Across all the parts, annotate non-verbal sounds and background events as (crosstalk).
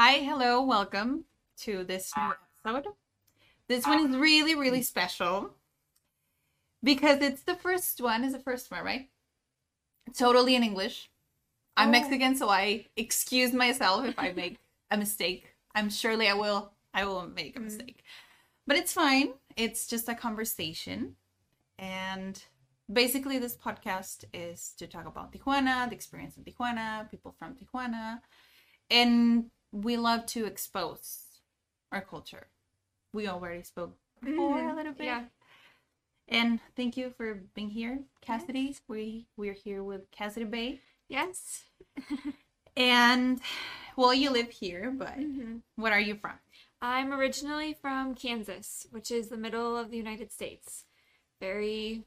Hi, hello, welcome to this new episode. This one is really, really special because it's the first one, is the first one, right? Totally in English. I'm oh. Mexican, so I excuse myself if I make a mistake. I'm surely I will I will make a mm-hmm. mistake. But it's fine. It's just a conversation. And basically this podcast is to talk about Tijuana, the experience in Tijuana, people from Tijuana, and we love to expose our culture. We already spoke before a little bit. Yeah. And thank you for being here, Cassidy. We we're here with Cassidy Bay. Yes. (laughs) And well, you live here, but Mhm. what are you from? I'm originally from Kansas, which is the middle of the United States. Very,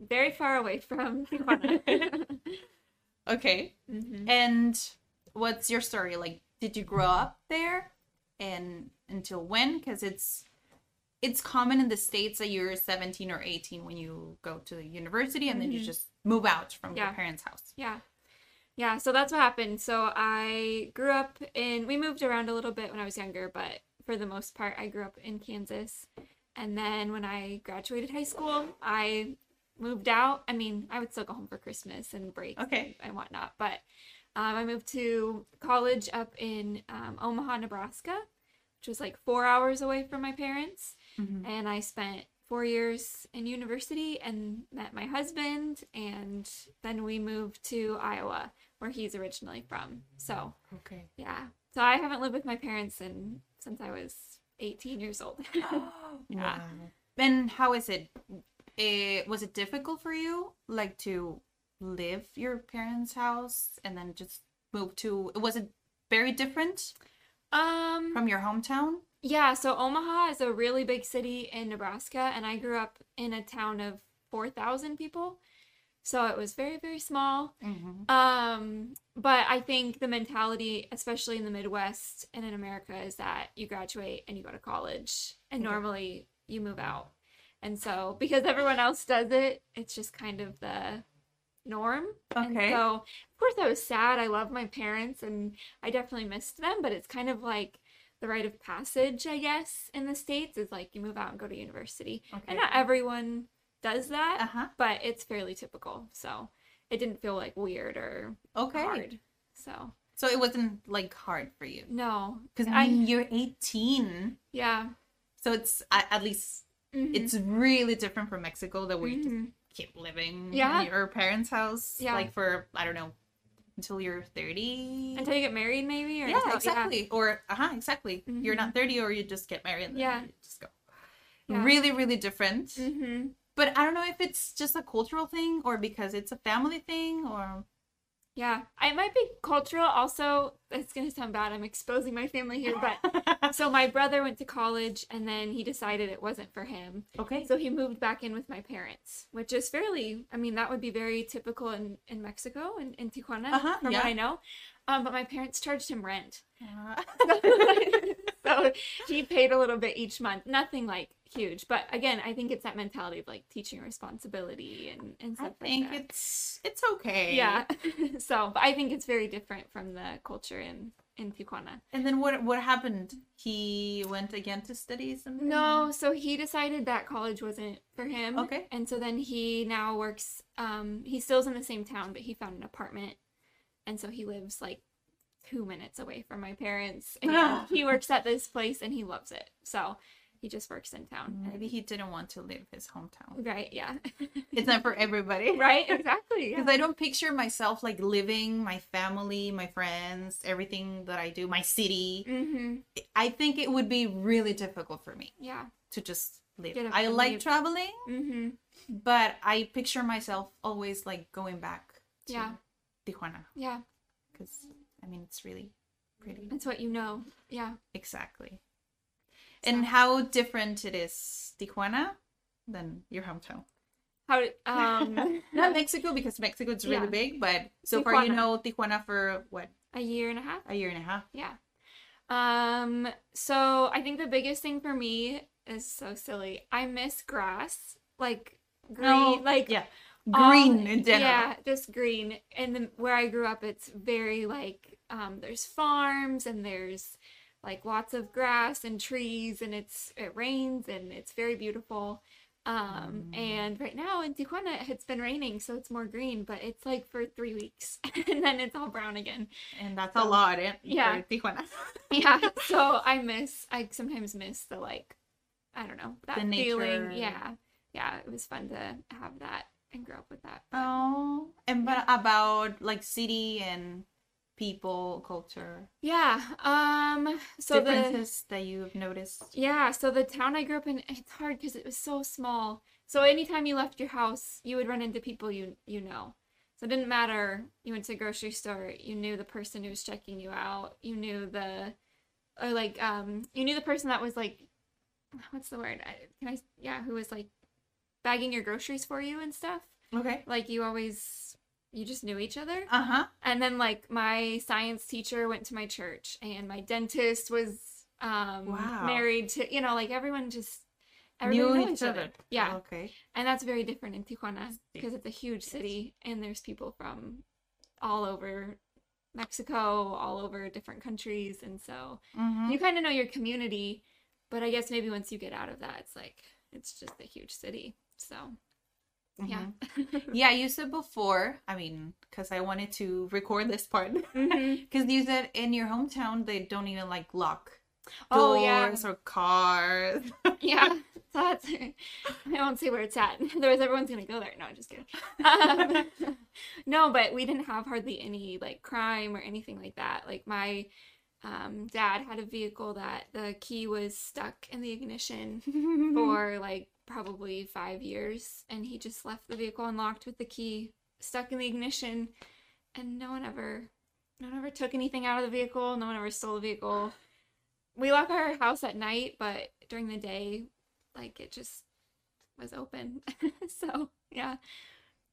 very far away from. (laughs) (laughs) Okay. Mhm. And what's your story? Like, did you grow up there, and until when? Because it's it's common in the states that you're 17 or 18 when you go to the university, and then you Mhm. just move out from your parents' house. Yeah. Yeah, so that's what happened. So I grew up in, we moved around a little bit when I was younger, but for the most part, I grew up in Kansas. And then when I graduated high school, I moved out. I mean, I would still go home for Christmas and break Okay. and whatnot, but um, I moved to college up in um, Omaha, Nebraska, which was like four hours away from my parents. Mhm. And I spent four years in university and met my husband. And then we moved to Iowa, where he's originally from. So, Okay. yeah. So I haven't lived with my parents in, since I was 18 years old. (laughs) (gasps) yeah. Wow. And how is it? it? was it difficult for you, like to live your parents' house and then just move to? It. Was it very different um, from your hometown? Yeah, so Omaha is a really big city in Nebraska, and I grew up in a town of 4,000 people. So it was very, very small. Mm-hmm. Um, but I think the mentality, especially in the Midwest and in America, is that you graduate and you go to college, and normally you move out. And so, because everyone else does it, it's just kind of the norm. And Okay. so, of course, I was sad. I love my parents, and I definitely missed them. But it's kind of like the rite of passage, I guess, in the states is like you move out and go to university, Okay. and not everyone does that, Uh huh. but it's fairly typical. So it didn't feel like weird or Okay. hard. So So it wasn't like hard for you no, because I mean you're 18, yeah, so it's at, at least Mhm. it's really different from Mexico that we just Mhm. Keep living Yeah. in your parents' house Yeah. like for I don't know until you're 30. until you get married, maybe. Or yeah, exactly. Or uh huh, exactly. You're Mhm. not 30 or you just get married and then Yeah. you just go. Yeah. Really, really different. Mhm. But I don't know if it's just a cultural thing or because it's a family thing or Yeah, it might be cultural. Also, it's gonna sound bad. I'm exposing my family here, but (laughs) so my brother went to college and then he decided it wasn't for him. okay. So he moved back in with my parents, which is fairly, I mean, that would be very typical in, in Mexico and in, Tijuana, Uh-huh, from yeah. what I know. Um, but my parents charged him rent. Uh, (laughs) (laughs) so he paid a little bit each month. Nothing like huge. But again, I think it's that mentality of like teaching responsibility and, and I think like it's it's okay. Yeah. (laughs) so, but I think it's very different from the culture in, in Tijuana. And then what what happened? He went again to study something? No, so he decided that college wasn't for him. Okay. And so then he now works um he still's in the same town, but he found an apartment. And so he lives like two minutes away from my parents. And (laughs) he works at this place and he loves it. So he just works in town. Maybe he didn't want to leave his hometown. Right, yeah. (laughs) It's not for everybody. right, (laughs) exactly. Because Yeah. I don't picture myself like living my family, my friends, everything that I do, my city. Mm-hmm. I think it would be really difficult for me Yeah. to just live. I like leave. traveling, Mm-hmm. but I picture myself always like going back to Yeah. Tijuana Yeah, because I mean it's really pretty. It's what you know. Yeah. Exactly. And how different it is Tijuana than your hometown. How? Um, (laughs) Not Mexico because Mexico is really Yeah. big, but so far you know Tijuana for what a year and a half. a year and a half. Yeah. Um, so I think the biggest thing for me is so silly. I miss grass. Like green No, like yeah, all- green in general. Yeah, just green. And then where I grew up it's very like um there's farms and there's like lots of grass and trees and it's it rains and it's very beautiful. Um Mm. and right now in Tijuana it's been raining so it's more green, but it's like for 3 weeks (laughs) and then it's all brown again. and that's a lot. eh, Yeah. Tijuana. (laughs) yeah so i miss i sometimes miss the like i don't know that The feeling yeah yeah it was fun to have that and grow up with that. Oh, and but about like city and people, culture, yeah um so the that you've noticed. yeah so the town i grew up in it's hard because it was so small. So anytime you left your house you would run into people you you know. So it didn't matter you went to a grocery store you knew the person who was checking you out you knew the or like um you knew the person that was like what's the word? I- can i yeah who was like bagging your groceries for you and stuff Okay. like you always you just knew each other Uh huh. and then like my science teacher went to my church and my dentist was um Wow. married to you know like everyone just Knew everyone knew each other. yeah Okay. and that's very different in tijuana because it's a huge city and there's people from all over mexico all over different countries and so Mm-hmm. you kind of know your community but i guess maybe once you get out of that it's like it's just a huge city so yeah (laughs) Yeah, you said before. I mean, because I wanted to record this part. (laughs) Because you said in your hometown they don't even like lock Oh, yeah. doors or cars. (laughs) yeah so that's i won't say where it's at otherwise everyone's gonna go there no I'm just kidding um, no but we didn't have hardly any like crime or anything like that like my um, dad had a vehicle that the key was stuck in the ignition for like probably five years and he just left the vehicle unlocked with the key stuck in the ignition and no one ever no one ever took anything out of the vehicle. No one ever stole the vehicle. We lock our house at night but during the day like it just was open. (laughs) So yeah.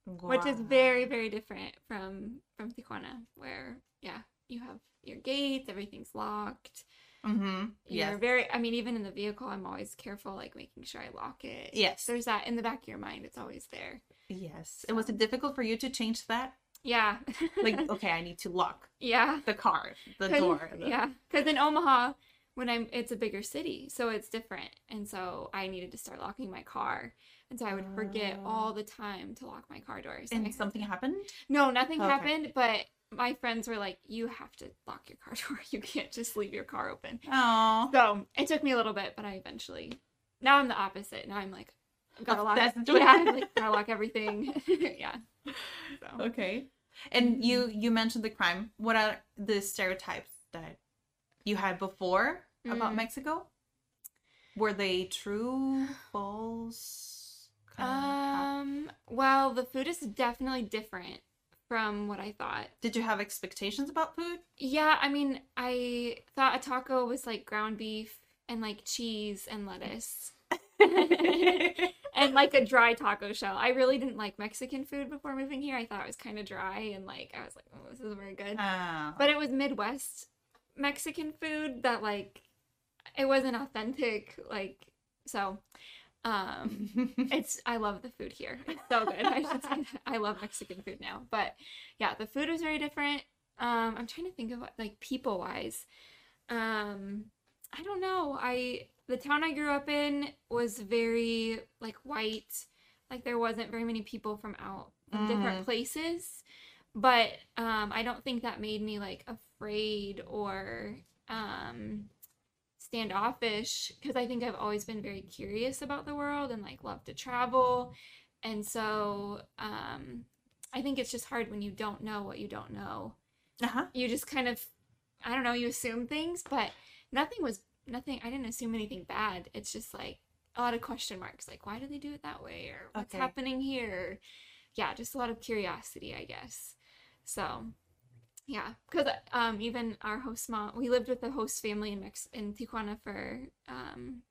Which is very very different from from tijuana where yeah you have your gates everything's locked Mm-hmm. you're very i mean even in the vehicle i'm always careful like making sure i lock it Yes. there's that in the back of your mind it's always there Yes. It was it difficult for you to change that? yeah Like, (laughs) okay, I need to lock yeah the car, the door. the- yeah because in omaha when i'm it's a bigger city so it's different and so i needed to start locking my car and so i would forget Oh. all the time to lock my car doors And had (laughs) something happened? no nothing Okay. happened but my friends were like you have to lock your car (laughs) door you can't just leave your car open Oh. so it took me a little bit but i eventually now i'm the opposite now i'm like i gotta lock Obsessed with yeah. I'm like, gotta lock everything (laughs) yeah so Okay. And you you mentioned the crime. What are the stereotypes that you had before about Mm. Mexico? Were they true, false? Kind of how- Um, well, the food is definitely different from what I thought. Did you have expectations about food? Yeah, I mean, I thought a taco was like ground beef and like cheese and lettuce. (laughs) and like a dry taco shell. I really didn't like Mexican food before moving here. I thought it was kind of dry and like I was like, oh, this isn't very good. Ah. But it was Midwest Mexican food that like it wasn't authentic like so um (laughs) it's I love the food here. It's so good. I should say that. I love Mexican food now. But yeah, the food was very different. Um I'm trying to think of like people wise. Um I don't know. I the town I grew up in was very like white. Like there wasn't very many people from out from different places. But um I don't think that made me like afraid or um standoffish because I think I've always been very curious about the world and like love to travel. And so um I think it's just hard when you don't know what you don't know. uh-huh. You just kind of I don't know, you assume things, but nothing was nothing I didn't assume anything bad. It's just like a lot of question marks like why do they do it that way or what's Okay. happening here yeah just a lot of curiosity i guess so yeah because um even our host mom we lived with the host family in Mex- in tijuana for um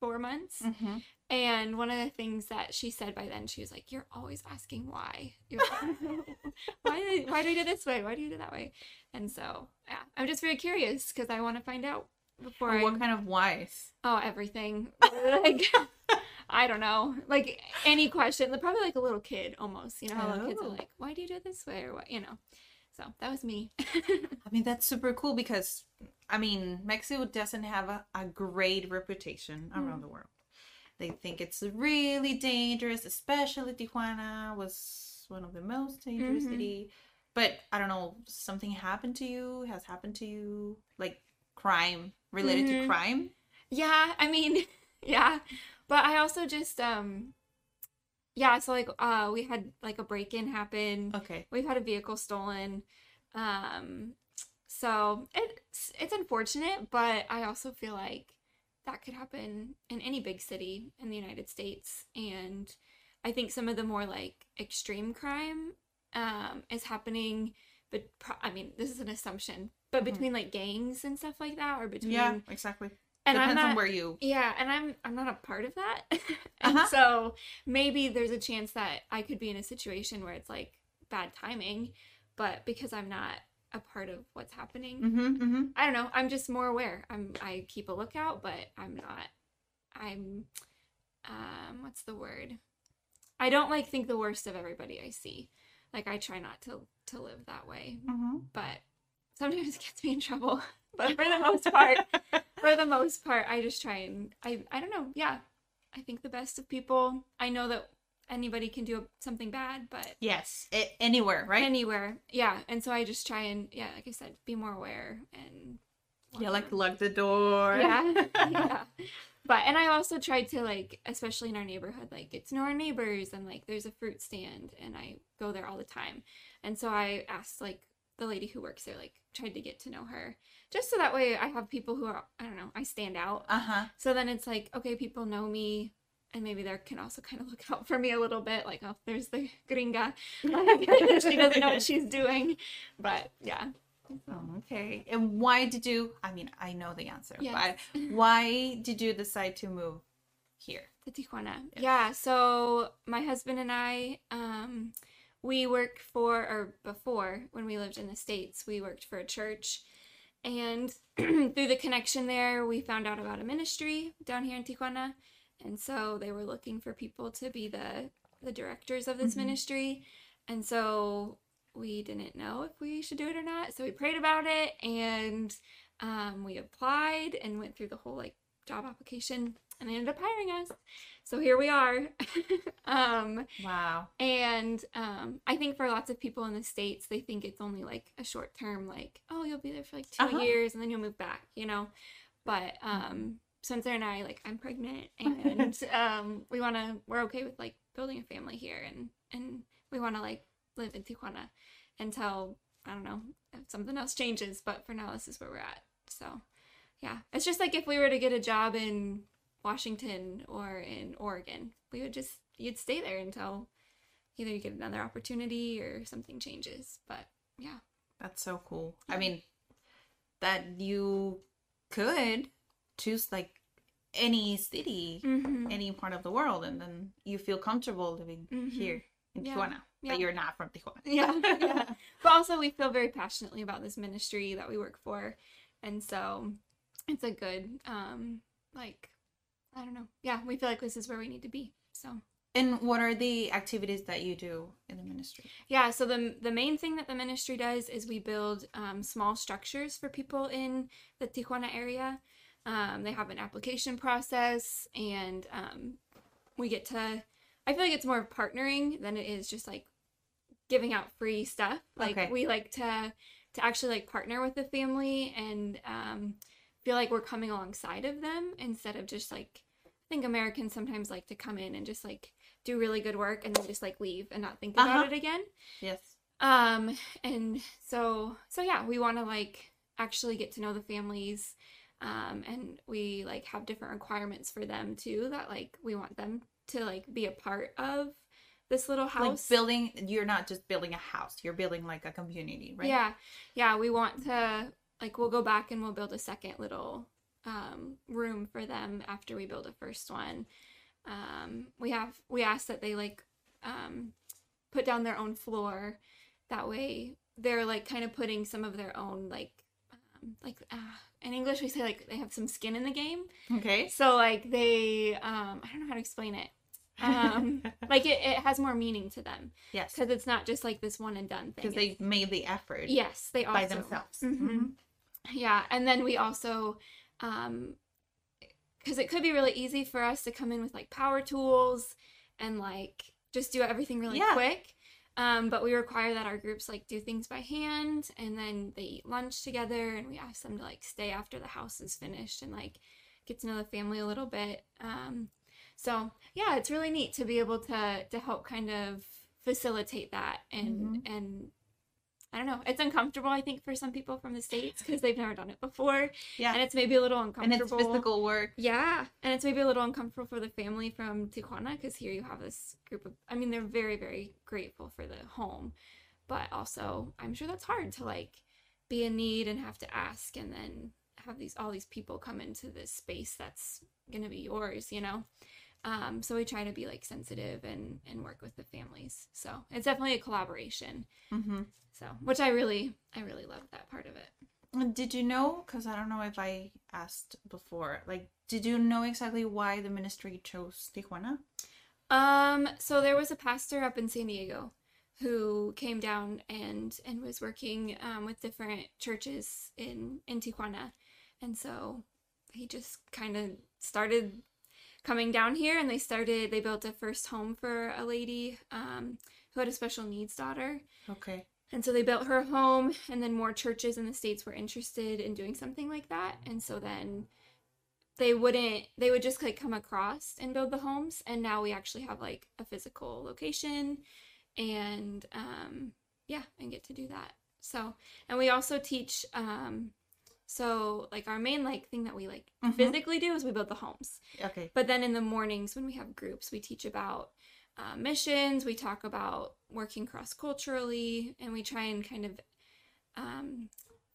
four months Mm-hmm. and one of the things that she said by then she was like you're always asking why like, (laughs) (laughs) why do why do we do this way why do you do that way and so yeah i'm just very curious because i want to find out before I What kind of whys? Oh, everything. (laughs) like, I don't know. Like any question, They're probably like a little kid almost. You know how little kids are Oh. like, "Why do you do it this way?" or what, you know. So that was me. (laughs) I mean, that's super cool because, I mean, Mexico doesn't have a, a great reputation around the world. They think it's really dangerous, especially Tijuana was one of the most dangerous Mhm. city. But I don't know, something happened to you, has happened to you, like crime related to Mhm. crime. yeah, I mean, (laughs) yeah, but I also just um, yeah. So like, uh, we had like a break in happen. Okay. We've had a vehicle stolen. Um, so it's it's unfortunate, but I also feel like that could happen in any big city in the United States. And I think some of the more like extreme crime um, is happening. But pro- I mean, this is an assumption, but Mhm. between like gangs and stuff like that, or between Yeah, exactly. And Depends I'm not, on where you. yeah, and I'm I'm not a part of that. (laughs) and Uh-huh. so maybe there's a chance that I could be in a situation where it's like bad timing, but because I'm not a part of what's happening, Mm-hmm, mm-hmm. I don't know. I'm just more aware. I'm I keep a lookout, but I'm not I'm um what's the word? I don't like think the worst of everybody I see. Like I try not to to live that way, Mm-hmm. but sometimes it gets me in trouble. (laughs) (laughs) But for the most part, (laughs) for the most part, I just try and I I don't know. Yeah, I think the best of people. I know that anybody can do something bad, but Yes, a- anywhere, right? anywhere, yeah. And so I just try and yeah, like I said, be more aware and yeah, like lock the door. yeah, (laughs) yeah. But and I also tried to like, especially in our neighborhood, like get to know our neighbors and like there's a fruit stand and I go there all the time. And so I asked like the lady who works there, like tried to get to know her. Just so that way I have people who are I don't know, I stand out. Uh huh. So then it's like, okay, people know me and maybe they can also kind of look (laughs) out for me a little bit, like, oh, there's the gringa. Like, (laughs) she doesn't know what she's doing. But yeah. Oh, okay. And why did you? I mean, I know the answer, Yes. but (laughs) why did you decide to move here? to Tijuana. Yeah, so my husband and I, um, we work for, or before when we lived in the States, we worked for a church. And (clears throat) through the connection there, we found out about a ministry down here in Tijuana. And so they were looking for people to be the, the directors of this Mhm. ministry. And so we didn't know if we should do it or not. So we prayed about it and um, we applied and went through the whole like job application and they ended up hiring us. So here we are. (laughs) um, Wow. and um, I think for lots of people in the States, they think it's only like a short term, like, oh, you'll be there for like 2 Uh-huh. years and then you'll move back, you know? But um, Spencer and I, like, I'm pregnant (laughs) and um, we want to, we're okay with like building a family here and, and we want to like live in Tijuana until, I don't know, if something else changes. But for now, this is where we're at. So yeah, it's just like if we were to get a job in Washington or in Oregon, we would just, you'd stay there until either you get another opportunity or something changes. But yeah. That's so cool. I mean, that you could choose like any city, Mm-hmm. any part of the world, and then you feel comfortable living Mhm. here in Yeah. Tijuana, Yeah. but you're not from Tijuana. (laughs) Yeah, (laughs) yeah. But also, we feel very passionately about this ministry that we work for, and so it's a good, um, like, I don't know. Yeah, we feel like this is where we need to be. So And what are the activities that you do in the ministry? yeah, so the the main thing that the ministry does is we build um, small structures for people in the Tijuana area. Um, they have an application process, and um, we get to. I feel like it's more of partnering than it is just like giving out free stuff. Like Okay. we like to to actually like partner with the family and um, feel like we're coming alongside of them instead of just like think Americans sometimes like to come in and just like do really good work and then just like leave and not think about Uh-huh. it again. Yes. Um and so so yeah, we want to like actually get to know the families um, and we like have different requirements for them too that like we want them to like be a part of this little Like house building, you're not just building a house, you're building like a community, right? yeah yeah we want to like we'll go back and we'll build a second little um, room for them after we build a first one um, we have we ask that they like um, put down their own floor that way they're like kind of putting some of their own like um, like uh, in english we say like they have some skin in the game Okay. so like they um i don't know how to explain it um (laughs) like it, it has more meaning to them Yes. because it's not just like this one and done thing Because they made the effort yes they also by themselves. Mhm. Mhm. yeah and then we also um because it could be really easy for us to come in with like power tools and like just do everything really Yeah. quick. Um, but we require that our groups like do things by hand and then they eat lunch together and we ask them to like stay after the house is finished and like get to know the family a little bit. Um, so yeah it's really neat to be able to to help kind of facilitate that and and I don't know. It's uncomfortable, I think, for some people from the states because they've never done it before, Yeah. and it's maybe a little uncomfortable. and it's physical work. Yeah, and it's maybe a little uncomfortable for the family from Tijuana because here you have this group of. I mean, they're very, very grateful for the home, but also I'm sure that's hard to like be in need and have to ask, and then have these all these people come into this space that's gonna be yours, you know. Um, so we try to be like sensitive and and work with the families. So it's definitely a collaboration. Mm-hmm. So which I really I really love that part of it. Did you know? Because I don't know if I asked before. Like, did you know exactly why the ministry chose Tijuana? Um, so there was a pastor up in San Diego who came down and and was working um, with different churches in in Tijuana, and so he just kind of started coming down here, and they started they built a first home for a lady um, who had a special needs daughter, Okay. and so they built her home, and then more churches in the states were interested in doing something like that, and so then they wouldn't they would just like come across and build the homes. And now we actually have like a physical location and um yeah and get to do that. So and we also teach um so like our main like thing that we like Mhm. physically do is we build the homes Okay. but then in the mornings when we have groups, we teach about uh, missions, we talk about working cross culturally, and we try and kind of um,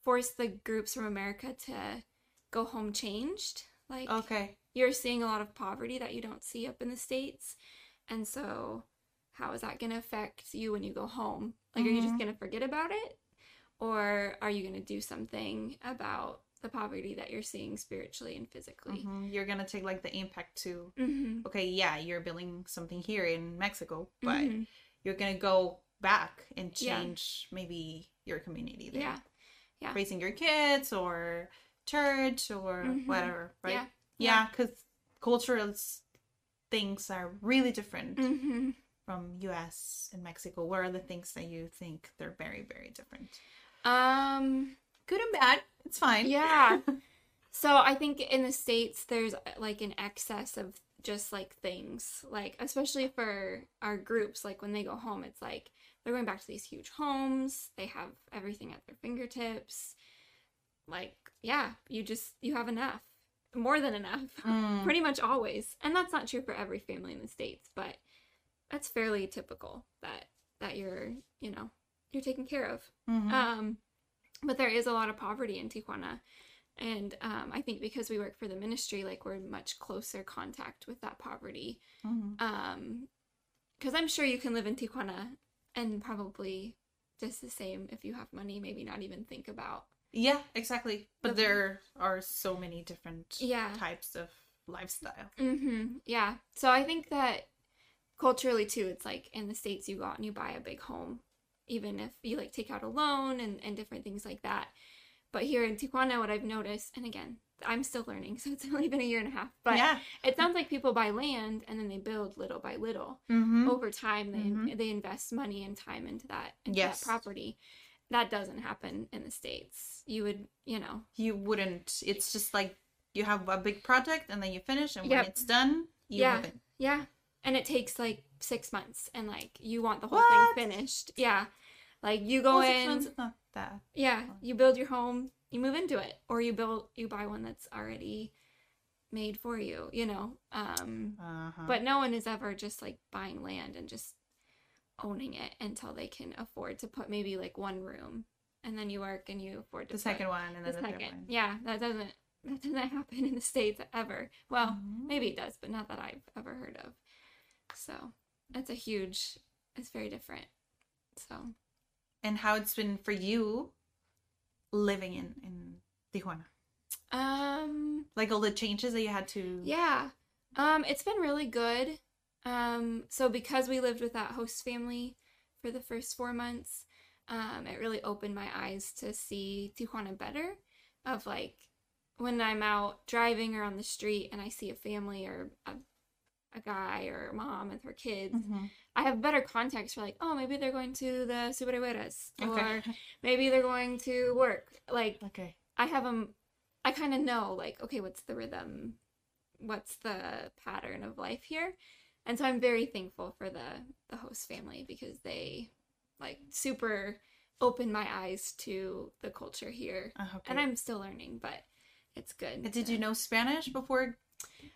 force the groups from America to go home changed. Like, Okay. you're seeing a lot of poverty that you don't see up in the States. And so, how is that going to affect you when you go home? Like, are you just Mhm. going to forget about it? Or are you going to do something about the poverty that you're seeing spiritually and physically? Mhm. You're gonna take like the impact to. Mm-hmm. Okay, yeah, you're building something here in Mexico, but Mhm. you're gonna go back and Yeah. change maybe your community there. Yeah. Yeah. Raising your kids or church or Mhm. whatever, right? Yeah. Yeah, because cultural things are really different Mm-hmm. from U.S. and Mexico. What are the things that you think they're very, very different? Um. Good and bad. It's fine. Yeah. (laughs) so I think in the states there's uh, like an excess of just like things like especially for our groups like when they go home it's like they're going back to these huge homes they have everything at their fingertips like yeah you just you have enough more than enough (laughs) Mm. pretty much always and that's not true for every family in the states but that's fairly typical that that you're you know you're taken care of Mhm. um but there is a lot of poverty in tijuana and um, i think because we work for the ministry like we're in much closer contact with that poverty Mhm. um because i'm sure you can live in tijuana and probably just the same if you have money maybe not even think about Yeah, exactly. But The- there are so many different Yeah. types of lifestyle. Mm-hmm. Yeah. So I think that culturally too, it's like in the States you go out and you buy a big home, even if you like take out a loan and, and different things like that. But here in Tijuana, what I've noticed, and again, I'm still learning, (laughs) so it's only been a year and a half, but yeah. it sounds like people buy land and then they build little by little. Mm-hmm. Over time, they Mhm. they invest money and time into that into Yes. that property. That doesn't happen in the states. You would, you know, You wouldn't. It's just like you have a big project and then you finish, and when Yep. it's done, you Yeah. move. Yeah. And it takes like six months and like you want the whole What? thing finished. Yeah. Like you go six in months is not that. Yeah, you build your home, you move into it, or you build you buy one that's already made for you, you know. Um Uh-huh. but no one is ever just like buying land and just owning it until they can afford to put maybe like one room and then you work and you afford to the second one and then the, second. third one. Yeah, that doesn't (laughs) that doesn't happen in the states ever. Well, Mhm. maybe it does, but not that I've ever heard of. So, it's a huge it's very different. So, And how it's been for you living in in Tijuana. um Like all the changes that you had to. Yeah. Um, it's been really good. Um, so because we lived with that host family for the first four months, um, it really opened my eyes to see Tijuana better. Of like when I'm out driving or on the street and I see a family or a, a guy or a mom with her kids, Mhm. I have better context for like, oh, maybe they're going to the Superegueras or Okay. (laughs) maybe they're going to work. Like Okay. I have them. I kind of know like okay, what's the rhythm, what's the pattern of life here, and so I'm very thankful for the the host family because they like super opened my eyes to the culture here, Uh, and I'm still learning, but it's good. Did to- you know Spanish before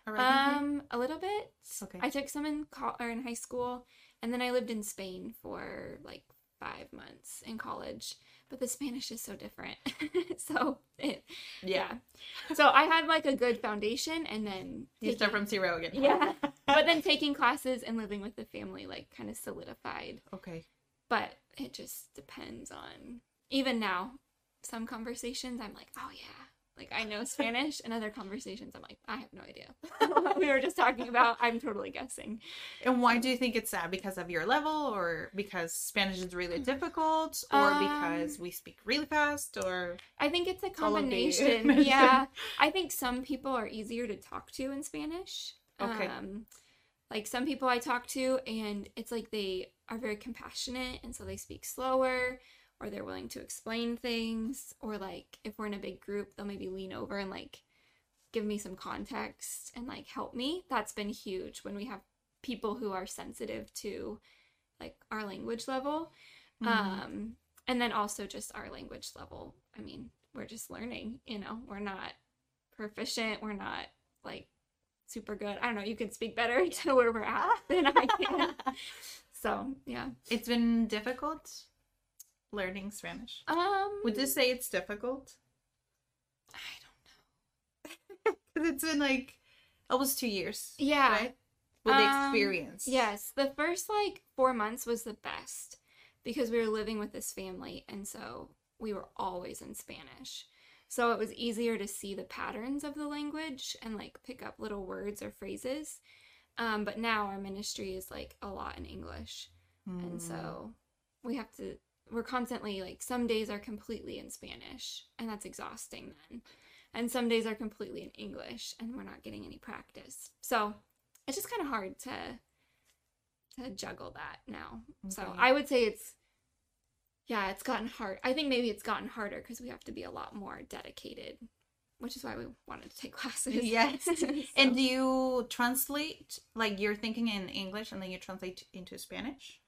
here? Um, a little bit. Okay. I took some in col- or in high school, and then I lived in Spain for like five months in college. But the Spanish is so different, (laughs) so it Yeah. so I had like a good foundation, and then You start from zero again. yeah, (laughs) but then taking classes and living with the family like kind of solidified. Okay. But it just depends on even now. Some conversations I'm like, oh yeah, like I know Spanish, and other conversations I'm like, I have no idea what (laughs) we were just talking about. I'm totally guessing. And why do you think it's that? Because of your level, or because Spanish is really difficult, or Um, because we speak really fast, or I think it's a all of the combination. (laughs) yeah. I think some people are easier to talk to in Spanish. Okay. Um, like some people I talk to, and it's like they are very compassionate, and so they speak slower, or they're willing to explain things, or like if we're in a big group, they'll maybe lean over and like give me some context and like help me. That's been huge when we have people who are sensitive to like our language level. Mhm. Um, and then also just our language level. I mean, we're just learning, you know, we're not proficient, we're not like super good. I don't know, you can speak better (laughs) to where we're at than I can. (laughs) So, yeah. it's been difficult learning Spanish. Um, Would you say it's difficult? I don't know. (laughs) It's been like almost two years. Yeah. Right? With the Um, experience. Yes, the first like four months was the best because we were living with this family, and so we were always in Spanish. So it was easier to see the patterns of the language and like pick up little words or phrases. Um, but now our ministry is like a lot in English, and so we have to. We're constantly like some days are completely in Spanish, and that's exhausting then. And some days are completely in English, and we're not getting any practice. So it's just kind of hard to to juggle that now. So I would say it's yeah, it's gotten hard. I think maybe it's gotten harder because we have to be a lot more dedicated, which is why we wanted to take (laughs) classes. Yes. (laughs) So- And do you translate like you're thinking in English and then you translate into Spanish?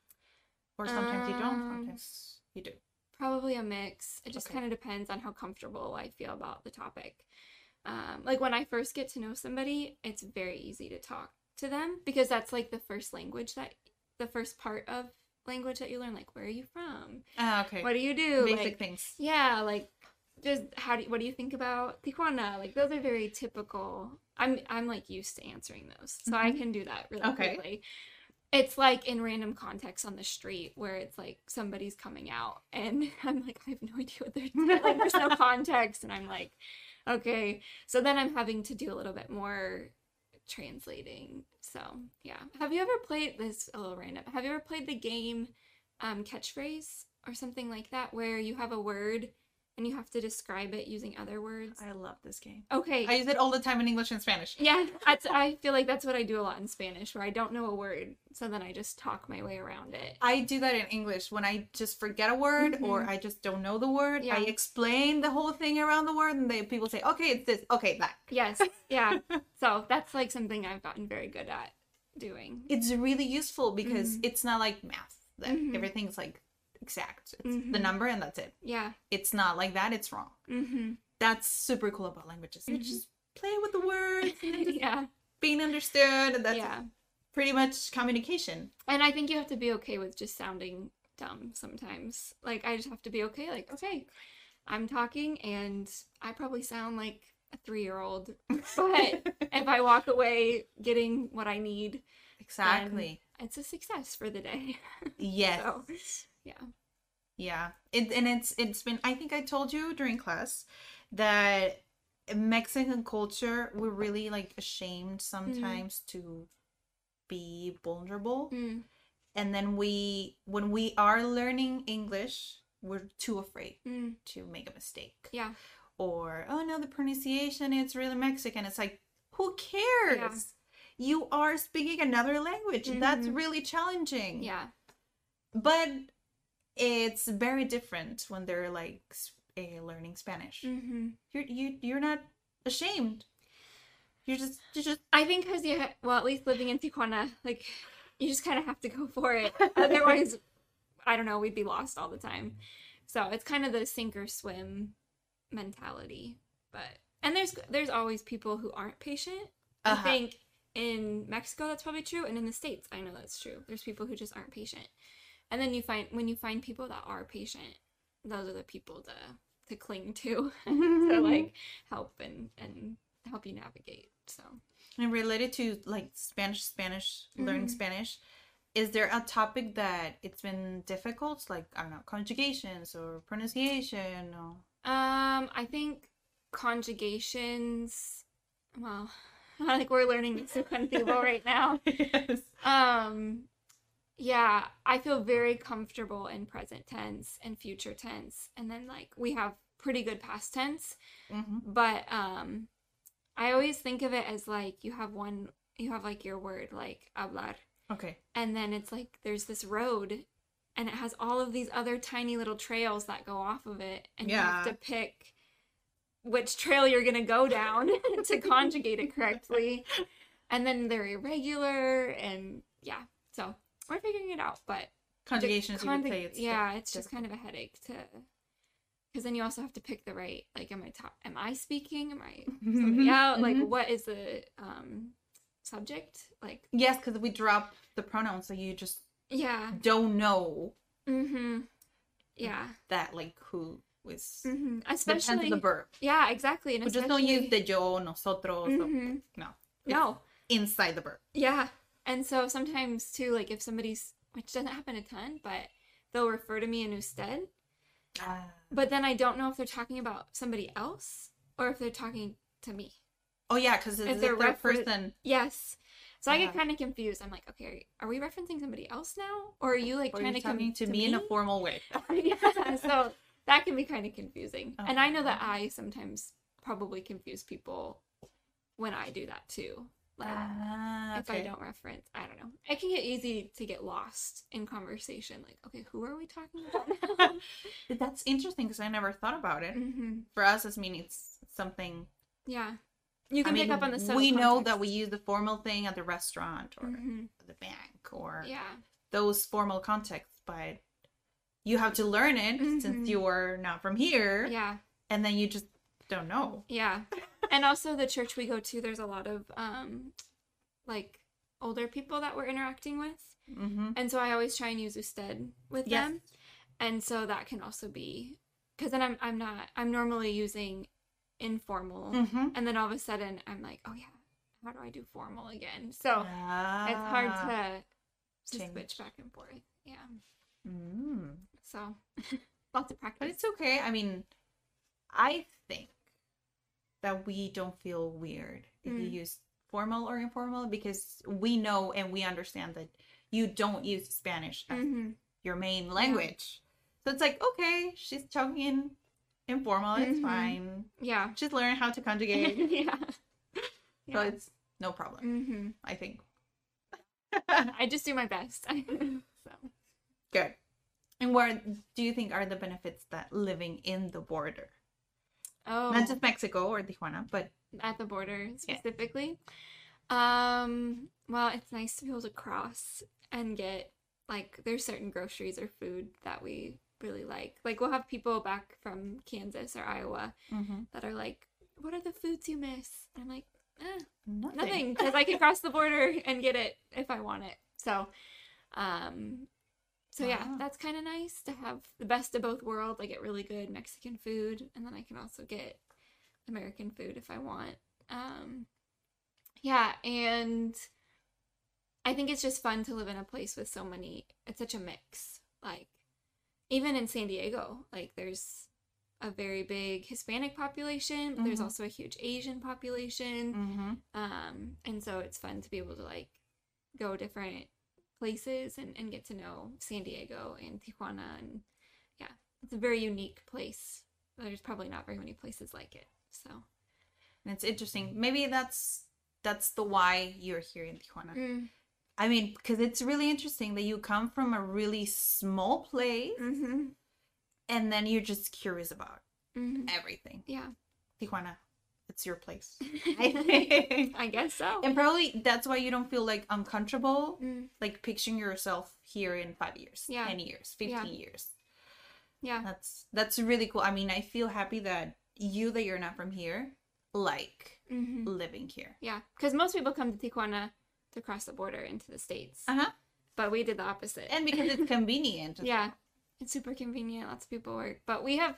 Or sometimes you don't, Um, sometimes you do. probably a mix. It just Okay. kind of depends on how comfortable I feel about the topic. Um, like when I first get to know somebody, it's very easy to talk to them because that's like the first language that the first part of language that you learn. Like, where are you from? Ah, okay. What do you do? Basic Like, things. Yeah, like just how do you, what do you think about Tijuana? Like those are very typical. I'm I'm like used to answering those, so I Mhm. can do that really Okay. quickly. It's like in random contexts on the street where it's like somebody's coming out and (laughs) I'm like I have no idea what they're doing. like there's no context and I'm like okay. So then I'm having to do a little bit more translating. So, yeah. Have you ever played this a little random? Have you ever played the game um catchphrase or something like that where you have a word and you have to describe it using other words? I love this game. Okay. I use it all the time in English and Spanish. yeah, that's I feel like that's what I do a lot in Spanish where I don't know a word, so then I just talk my way around it. I do that in English when I just forget a word or I just don't know the word. Mm-hmm. Yeah. I explain the whole thing around the word, and they people say, "Okay, it's this. Okay, that." Yes. Yeah. (laughs) so, that's like something I've gotten very good at doing. It's really useful because Mhm. it's not like math. That Mhm. everything's like exact. It's the number and that's it. Yeah. It's not like that. It's wrong. Mm-hmm. That's super cool about languages. You Mhm. just play with the words and (laughs) yeah. being understood. And that's yeah. pretty much communication. And I think you have to be okay with just sounding dumb sometimes. Like I just have to be okay. Like okay, I'm talking and I probably sound like a three year old, (laughs) but if I walk away getting what I need, Exactly. it's a success for the day. (laughs) Yes. So yeah. Yeah. It, and it's it's been I think I told you during class that Mexican culture we're really like ashamed sometimes to be vulnerable. Mm. And then we when we are learning English, we're too afraid Mm. to make a mistake. Yeah. Or oh no, the pronunciation it's really Mexican. It's like who cares? You are speaking another language. That's Mhm. really challenging Yeah. but it's very different when they're like eh, learning Spanish. Mm-hmm. You're you you're not ashamed. You're just you just I think because you, ha- well, at least living in Tijuana, like you just kind of have to go for it. Otherwise, I don't know, we'd be lost all the time. So it's kind of the sink or swim mentality. But and there's there's always people who aren't patient. I Uh-huh. think in Mexico that's probably true, and in the states I know that's true. There's people who just aren't patient, and then you find when you find people that are patient, those are the people to to cling to (laughs) to (laughs) like help and and help you navigate. So. and related to like Spanish Spanish learning Mhm. Spanish. Is there a topic that it's been difficult, like I don't know, conjugations or pronunciation? Or... Um, I think conjugations. Well, (laughs) like we're learning subjuntivo right now. yes. Um, yeah, I feel very comfortable in present tense and future tense, and then like we have pretty good past tense. hmm But um, I always think of it as like you have one, you have like your word like hablar, Okay. and then it's like there's this road and it has all of these other tiny little trails that go off of it and you have to pick which trail you're going to go down (laughs) to conjugate it correctly. (laughs) And then they're irregular and yeah so we're figuring it out but the Conjugations, you conjug- say it's yeah it's just kind of a headache to because then you also have to pick the right like am i ta- am i speaking am i somebody (laughs) out like Mhm. what is the um subject like Yes, because we drop the pronoun so you just yeah don't know mm-hmm yeah that like who is mm-hmm. especially the verb. yeah exactly and We just don't use the yo, nosotros. so- Mhm. No, no inside the verb. yeah and so sometimes too like if somebody's which doesn't happen a ton but they'll refer to me in usted ah. but then i don't know if they're talking about somebody else or if they're talking to me Oh yeah, because If it's they're the refer- person. yes so i get kind of confused i'm like okay are we referencing somebody else now or are you like Or trying you're to come to me in a formal way. (laughs) yeah, so that can be kind of confusing. And I know that. I sometimes probably confuse people when I do that too. Like Ah, if I don't reference, I don't know. It can get easy to get lost in conversation. Like, okay, who are we talking about now? (laughs) That's interesting because I never thought about it. hmm For us, I mean, it's something. Yeah, you I can mean, pick up on the we know that we use the formal thing at the restaurant or Mhm. the bank or Yeah, those formal contexts, but you have to learn it Mhm. since you're not from here, yeah, and then you just don't know. yeah. (laughs) and also the church we go to, there's a lot of um, like older people that we're interacting with. Mm-hmm. And so I always try and use usted with Yes. them. And so that can also be because then I'm I'm not I'm normally using informal Mm-hmm. and then all of a sudden I'm like, oh yeah, how do I do formal again? So it's hard to to switch back and forth. Yeah. Mm. So (laughs) lots of practice. But it's okay. I mean, I think that we don't feel weird if you Mm. use formal or informal because we know and we understand that you don't use Spanish as hmm your main language. So it's like, okay, she's talking informal, it's Mhm. fine. Yeah. She's learning how to conjugate. (laughs) yeah. (laughs) So Yeah. it's no problem, hmm I think. (laughs) I just do my best. so Good. And where do you think are the benefits that living in the border? Oh Not just Mexico or Tijuana, but at the border specifically. Um, well, it's nice to be able to cross and get like there's certain groceries or food that we really like. Like we'll have people back from Kansas or Iowa Mm-hmm. that are like, "What are the foods you miss?" And I'm like, eh, Nothing. nothing, because I can cross the border and get it if I want it. So, um, so yeah, that's kind of nice to have the best of both worlds. I get really good Mexican food, and then I can also get American food if I want. Um, yeah, and I think it's just fun to live in a place with so many. It's such a mix. Like even in San Diego, like there's a very big Hispanic population, but there's Mhm. also a huge Asian population. Mm-hmm. Um, and so it's fun to be able to like go different places and, and get to know San Diego and Tijuana and yeah, it's a very unique place. There's probably not very many places like it. So And it's interesting. Maybe that's that's the why you're here in Tijuana. mm. I mean, because it's really interesting that you come from a really small place hmm and then you're just curious about hmm everything. yeah, Tijuana, it's your place. I (laughs) think. (laughs) I guess so. and probably that's why you don't feel like uncomfortable, Mm, like picturing yourself here in five years, Yeah. 10 years, 15 Yeah. years. yeah, That's that's really cool. I mean, I feel happy that you that you're not from here like hmm living here. yeah, because most people come to Tijuana to cross the border into the states, Uh-huh. but we did the opposite. And because it's (laughs) convenient. yeah, it's super convenient. Lots of people work, but we have.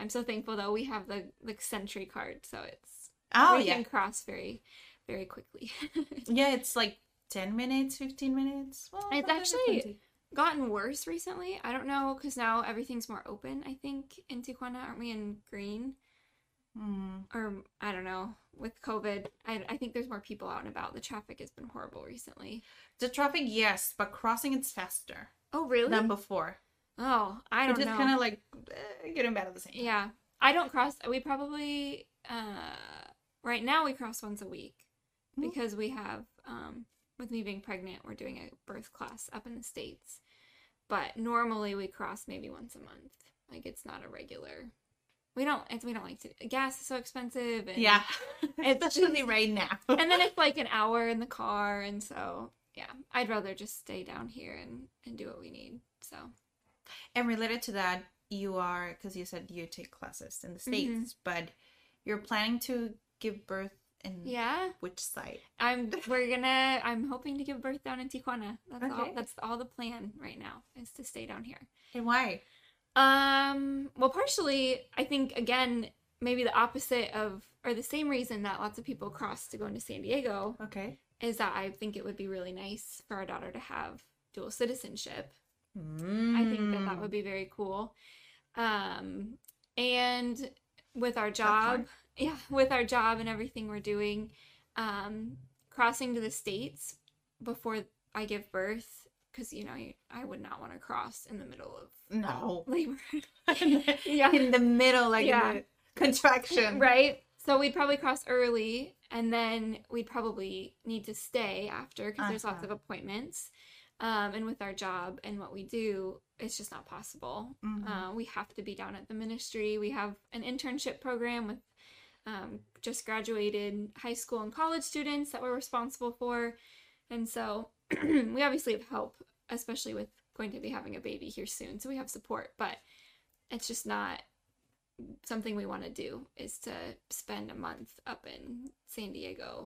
I'm so thankful though. We have the the SENTRI card, so it's Oh we yeah. can cross very, very quickly. (laughs) Yeah, it's like 10 minutes, 15 minutes. Well, It's actually- 20. Gotten worse recently. I don't know because now everything's more open. I think in Tijuana, aren't we in green? Mm. Or I don't know. With COVID, I, I think there's more people out and about. The traffic has been horrible recently. The traffic, yes, but crossing it's faster Oh really? than before. Oh, I don't just know. kind of like eh, getting bad at the same time. Yeah, I don't cross. We probably uh right now we cross once a week Mhm. because we have um with me being pregnant, we're doing a birth class up in the states. But normally we cross maybe once a month. Like it's not a regular. We don't. It's, we don't like to. Gas is so expensive. And, Yeah, (laughs) It's especially just- right now. and then it's like an hour in the car, and so yeah, I'd rather just stay down here and and do what we need. So And related to that, you are because you said you take classes in the states, Mm-hmm. but you're planning to give birth in yeah, which site? I'm we're gonna I'm hoping to give birth down in Tijuana. That's all Okay. that's all the plan right now is to stay down here. And why? Um well partially I think again maybe the opposite of or the same reason that lots of people cross to go into San Diego Okay. is that I think it would be really nice for our daughter to have dual citizenship. Mm. I think that that would be very cool. Um, and with our job, (laughs) yeah, with our job and everything we're doing, um, crossing to the states before I give birth, because you know I would not want to cross in the middle of no. (laughs) labor. (laughs) yeah, in the middle, like Yeah. contraction. right? So we'd probably cross early, and then we'd probably need to stay after because there's lots Uh-huh. of appointments. Um, and with our job and what we do, it's just not possible. Mhm. Uh, we have to be down at the ministry. We have an internship program with um, just graduated high school and college students that we're responsible for. And so (clears throat) we obviously have help, especially with going to be having a baby here soon. So we have support, but it's just not something we want to do is to spend a month up in San Diego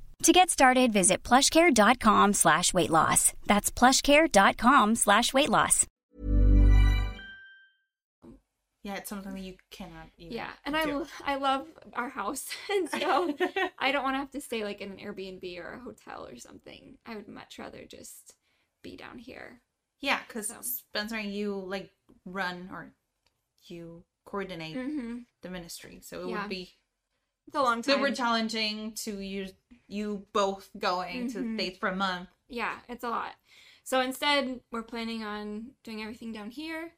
To get started, visit plushcare.com slash weight loss. That's plushcare.com slash weight loss. Yeah, it's something that you cannot even. Yeah, and I lo- I love our house, (laughs) and so (laughs) I don't want to have to stay like in an Airbnb or a hotel or something. I would much rather just be down here. Yeah, because So. Spencer and you like run or you coordinate Mm-hmm. the ministry, so it Yeah. would be It's a long time. super challenging to use you both going to Mhm. states for a month. yeah, it's a lot. So instead, we're planning on doing everything down here.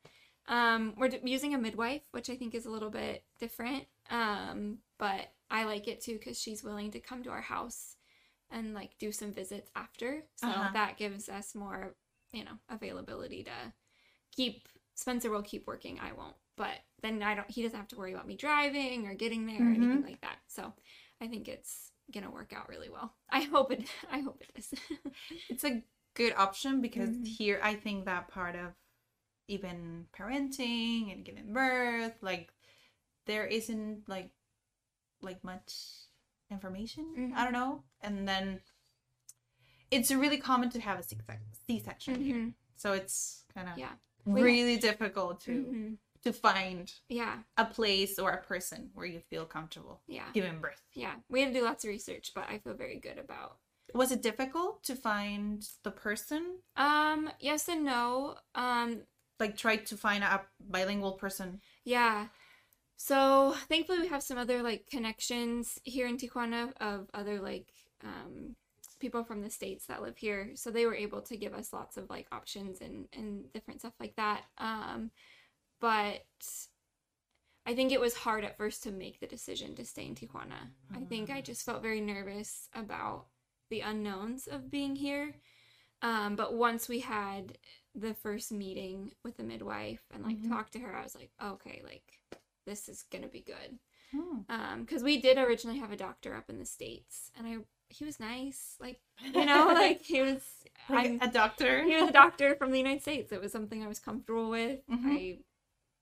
Um, we're d- using a midwife, which I think is a little bit different. Um, but I like it too because she's willing to come to our house and like do some visits after. So Uh-huh. that gives us more, you know, availability to keep. Spencer will keep working. I won't. But then I don't. He doesn't have to worry about me driving or getting there or anything Mhm. like that. So I think it's gonna work out really well. I hope it. (laughs) I hope it is. (laughs) It's a good option because Mhm. here I think that part of even parenting and giving birth, like there isn't like like much information. Mhm. I don't know, and then it's really common to have a C section here, Mhm. so it's kind of Yeah. Really difficult to Mhm. To find Yeah, a place or a person where you feel comfortable yeah, giving birth. yeah. We had to do lots of research, but I feel very good about. Was it difficult to find the person? Um, yes and no. Um, Like try to find a bilingual person. yeah. So thankfully, we have some other like connections here in Tijuana of other like um people from the states that live here. So they were able to give us lots of like options and and different stuff like that. Um, but I think it was hard at first to make the decision to stay in Tijuana. I think I just felt very nervous about the unknowns of being here. Um, but once we had the first meeting with the midwife and like Mhm. talked to her, I was like, okay, like this is gonna be good. Hmm. Um, because we did originally have a doctor up in the states, and I he was nice, like (laughs) you know, like he was. Like I'm- a doctor. he was a doctor from the United States. It was something I was comfortable with. Mhm. I,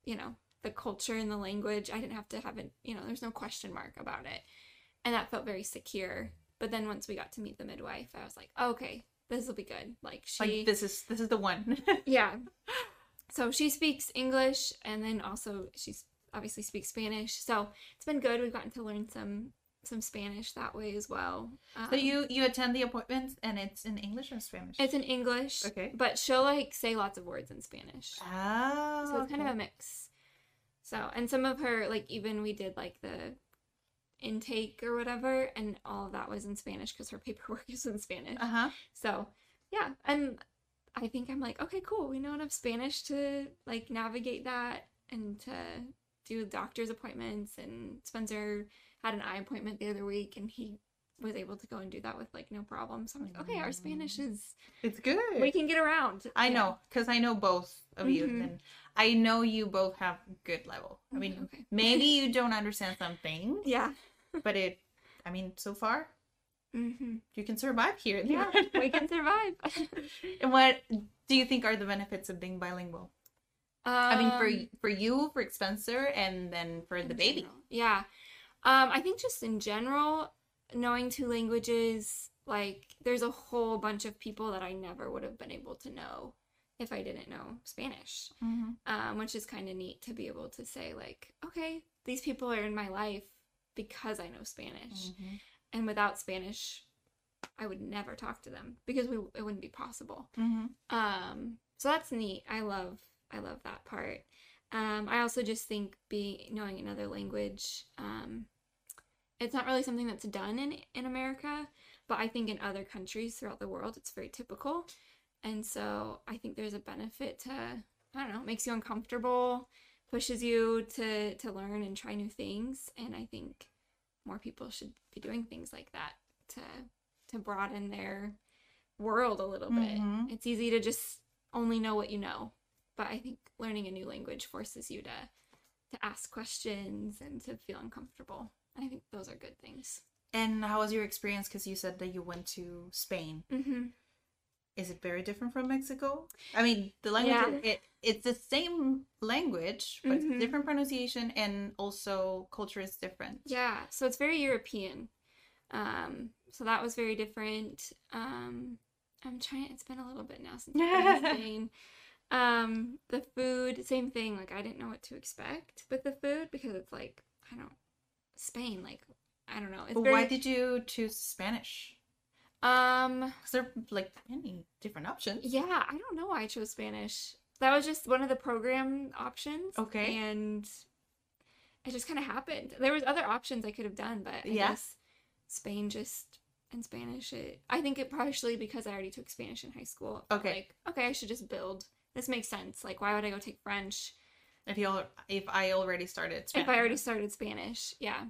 you know, the culture and the language, I didn't have to have it, you know, there's no question mark about it. And that felt very secure. But then once we got to meet the midwife, I was like, oh, okay, this will be good. Like she, like this is this is the one. (laughs) yeah. So she speaks English and then also she's obviously speaks Spanish. So it's been good. We've gotten to learn some some Spanish that way as well. so Um, you you attend the appointments and it's in English or Spanish? it's in English. Okay. But she'll like say lots of words in Spanish. oh, So it's kind of a mix. So, and some of her, like, even we did like the intake or whatever, and all of that was in Spanish because her paperwork (laughs) is in Spanish. Uh-huh. So, yeah. And I think I'm like, okay, cool. We know enough Spanish to like navigate that and to do doctor's appointments. And Spencer had an eye appointment the other week and he was able to go and do that with like no problem. So I'm like, okay, our Spanish is, It's good. we can get around. I know because I know both of you, Mhm. and I know you both have good level. I mean, Mm, okay. maybe (laughs) you don't understand something, Yeah. but it. I mean, so far hmm you can survive here. (laughs) Yeah, we can survive. (laughs) and what do you think are the benefits of being bilingual? I mean, for Um, for you, for Spencer, and then for the baby. Yeah. Um, I think just in general, knowing two languages, like there's a whole bunch of people that I never would have been able to know if I didn't know Spanish. Mm-hmm. Um, which is kind of neat to be able to say like, okay, these people are in my life because I know Spanish. Mm-hmm. And without Spanish, I would never talk to them because we, it wouldn't be possible. Mm-hmm. Um, so that's neat. I love I love that part. Um, I also just think being knowing another language, um, it's not really something that's done in in America, but I think in other countries throughout the world, it's very typical. And so I think there's a benefit to I don't know, makes you uncomfortable, pushes you to to learn and try new things, and I think more people should be doing things like that to to broaden their world a little bit. Mhm. It's easy to just only know what you know, but I think learning a new language forces you to to ask questions and to feel uncomfortable. I think those are good things. And how was your experience? Because you said that you went to Spain. Mm-hmm. Is it very different from Mexico? I mean, the language Yeah. it, it's the same language, but Mhm. it's different pronunciation, and also culture is different. Yeah, so it's very European. Um, so that was very different. Um, I'm trying. It's been a little bit now since I've been (laughs) Spain. Um, the food, same thing. Like I didn't know what to expect with the food because it's like I don't Spain. Like I don't know. Very, why did you choose Spanish? um Because there like many different options. yeah I don't know why I chose Spanish. That was just one of the program options. Okay. and it just kind of happened. There was other options I could have done, but I Yeah. Spain just and Spanish. It I think it partially because I already took Spanish in high school. Okay. Like okay, I should just build. This makes sense. Like why would I go take French? If you al- if I already started Spanish. if I already started Spanish, yeah.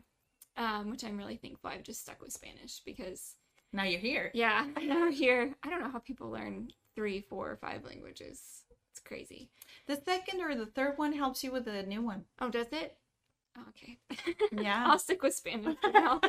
Um, which I'm really thankful I've just stuck with Spanish because now you're here. yeah, (laughs) now here I don't know how people learn three, four, or five languages. It's crazy. The second or the third one helps you with the new one. Oh, does it? Oh, okay. (laughs) Yeah. I'll stick with Spanish for now.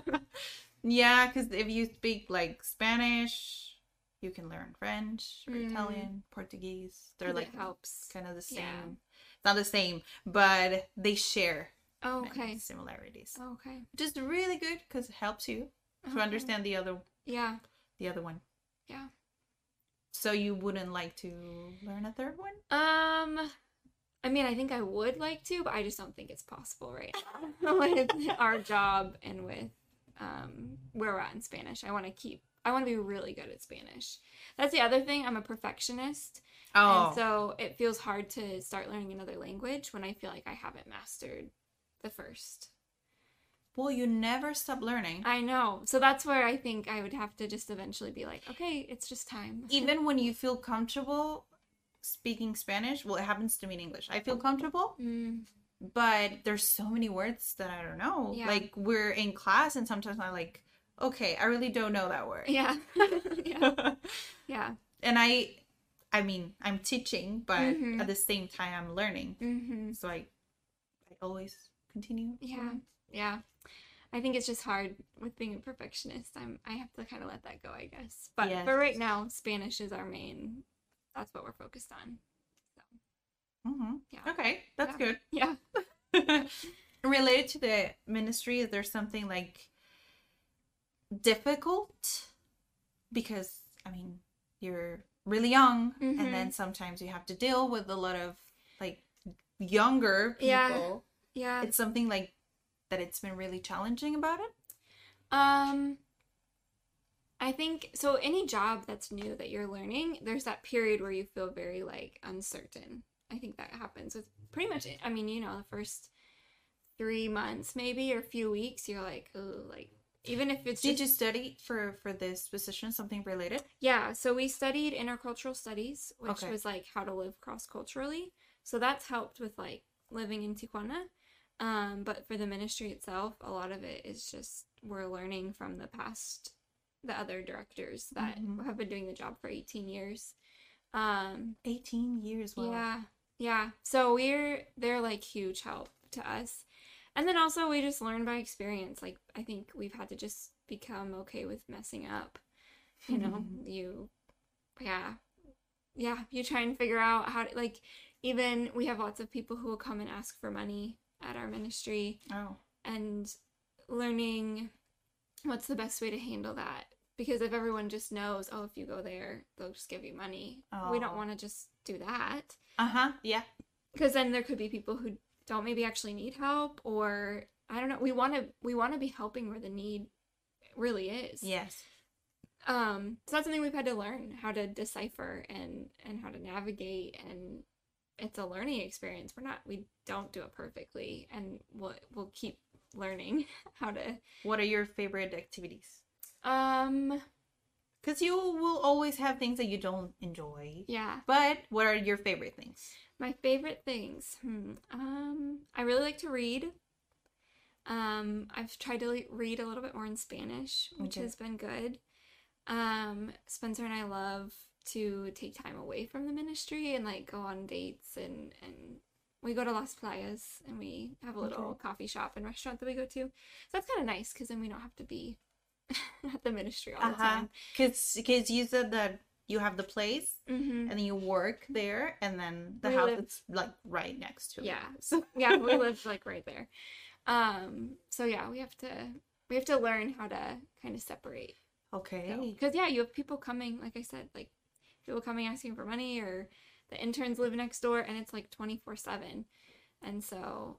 (laughs) yeah, because if you speak like Spanish, you can learn French or Mm. Italian, Portuguese. They're It like helps. kind of the same. Yeah. It's not the same, but they share Oh, okay. similarities. Okay. Just really good because it helps you to understand the other Yeah. the other one. Yeah. So you wouldn't like to learn a third one? Um, I mean, I think I would like to, but I just don't think it's possible right now (laughs) with our job and with um where we're at in Spanish. I want to keep. I want to be really good at Spanish. That's the other thing. I'm a perfectionist, Oh, and so it feels hard to start learning another language when I feel like I haven't mastered the first. well, you never stop learning. I know. So that's where I think I would have to just eventually be like, okay, it's just time. (laughs) Even when you feel comfortable speaking Spanish, well, it happens to me in English. I feel comfortable, Mm, but there's so many words that I don't know. Yeah. Like we're in class, and sometimes I'm like, okay, I really don't know that word. yeah. (laughs) yeah. (laughs) Yeah. and I, I mean, I'm teaching, but Mhm. at the same time, I'm learning. Mm-hmm. So I, I always continue. Yeah, yeah. I think it's just hard with being a perfectionist. I'm I have to kind of let that go, I guess. But for right now, Spanish is our main. That's what we're focused on. hmm Yeah. Okay, that's Yeah. good. (laughs) Yeah. (laughs) Related to the ministry, is there something like difficult? Because I mean, you're really young, Mhm. and then sometimes you have to deal with a lot of like younger people. Yeah. Yeah. It's something like that. It's been really challenging about it. Um I think so any job that's new that you're learning, there's that period where you feel very like uncertain. I think that happens with pretty much I mean, you know, the first 3 months maybe or a few weeks, you're like, oh, like even if it's Did just you study for for this position something related? Yeah, so we studied intercultural studies, which Okay. was like how to live cross culturally. So that's helped with like living in Tijuana. Um, but for the ministry itself, a lot of it is just we're learning from the past, the other directors that Mhm. have been doing the job for 18 years. Um, Eighteen years. Wow. yeah, yeah. So we're they're like huge help to us. And then also we just learn by experience. Like I think we've had to just become okay with messing up. You know, you yeah. Yeah, you try and figure out how to like even we have lots of people who will come and ask for money at our ministry Oh. and learning what's the best way to handle that because if everyone just knows oh if you go there they'll just give you money we don't Oh. want to just do that Uh huh. Yeah. because then there could be people who don't maybe actually need help or i don't know we want to we want to be helping where the need really is Yes. um so that's something we've had to learn how to decipher and and how to navigate and it's a learning experience we're not we don't do it perfectly and we'll we'll keep learning (laughs) how to What are your favorite activities? um Because you will always have things that you don't enjoy. yeah But what are your favorite things? My favorite things. Hmm. Um, I really like to read. Um, I've tried to read a little bit more in Spanish, which Okay. has been good. Um, Spencer and I love to take time away from the ministry and like go on dates and and we go to Las Playas and we have a little Okay. coffee shop and restaurant that we go to. So that's kind of nice because then we don't have to be (laughs) at the ministry all Uh the time. Because because you said that you have the place Mm-hmm. and then you work there and then the We house live- is like right next to it. Yeah. So yeah, we (laughs) live like right there. Um. So yeah, we have to. we have to learn how to kind of separate. Okay. Because yeah, you have people coming, like I said, like people coming asking for money, or the interns live next door, and it's like twenty four seven, and so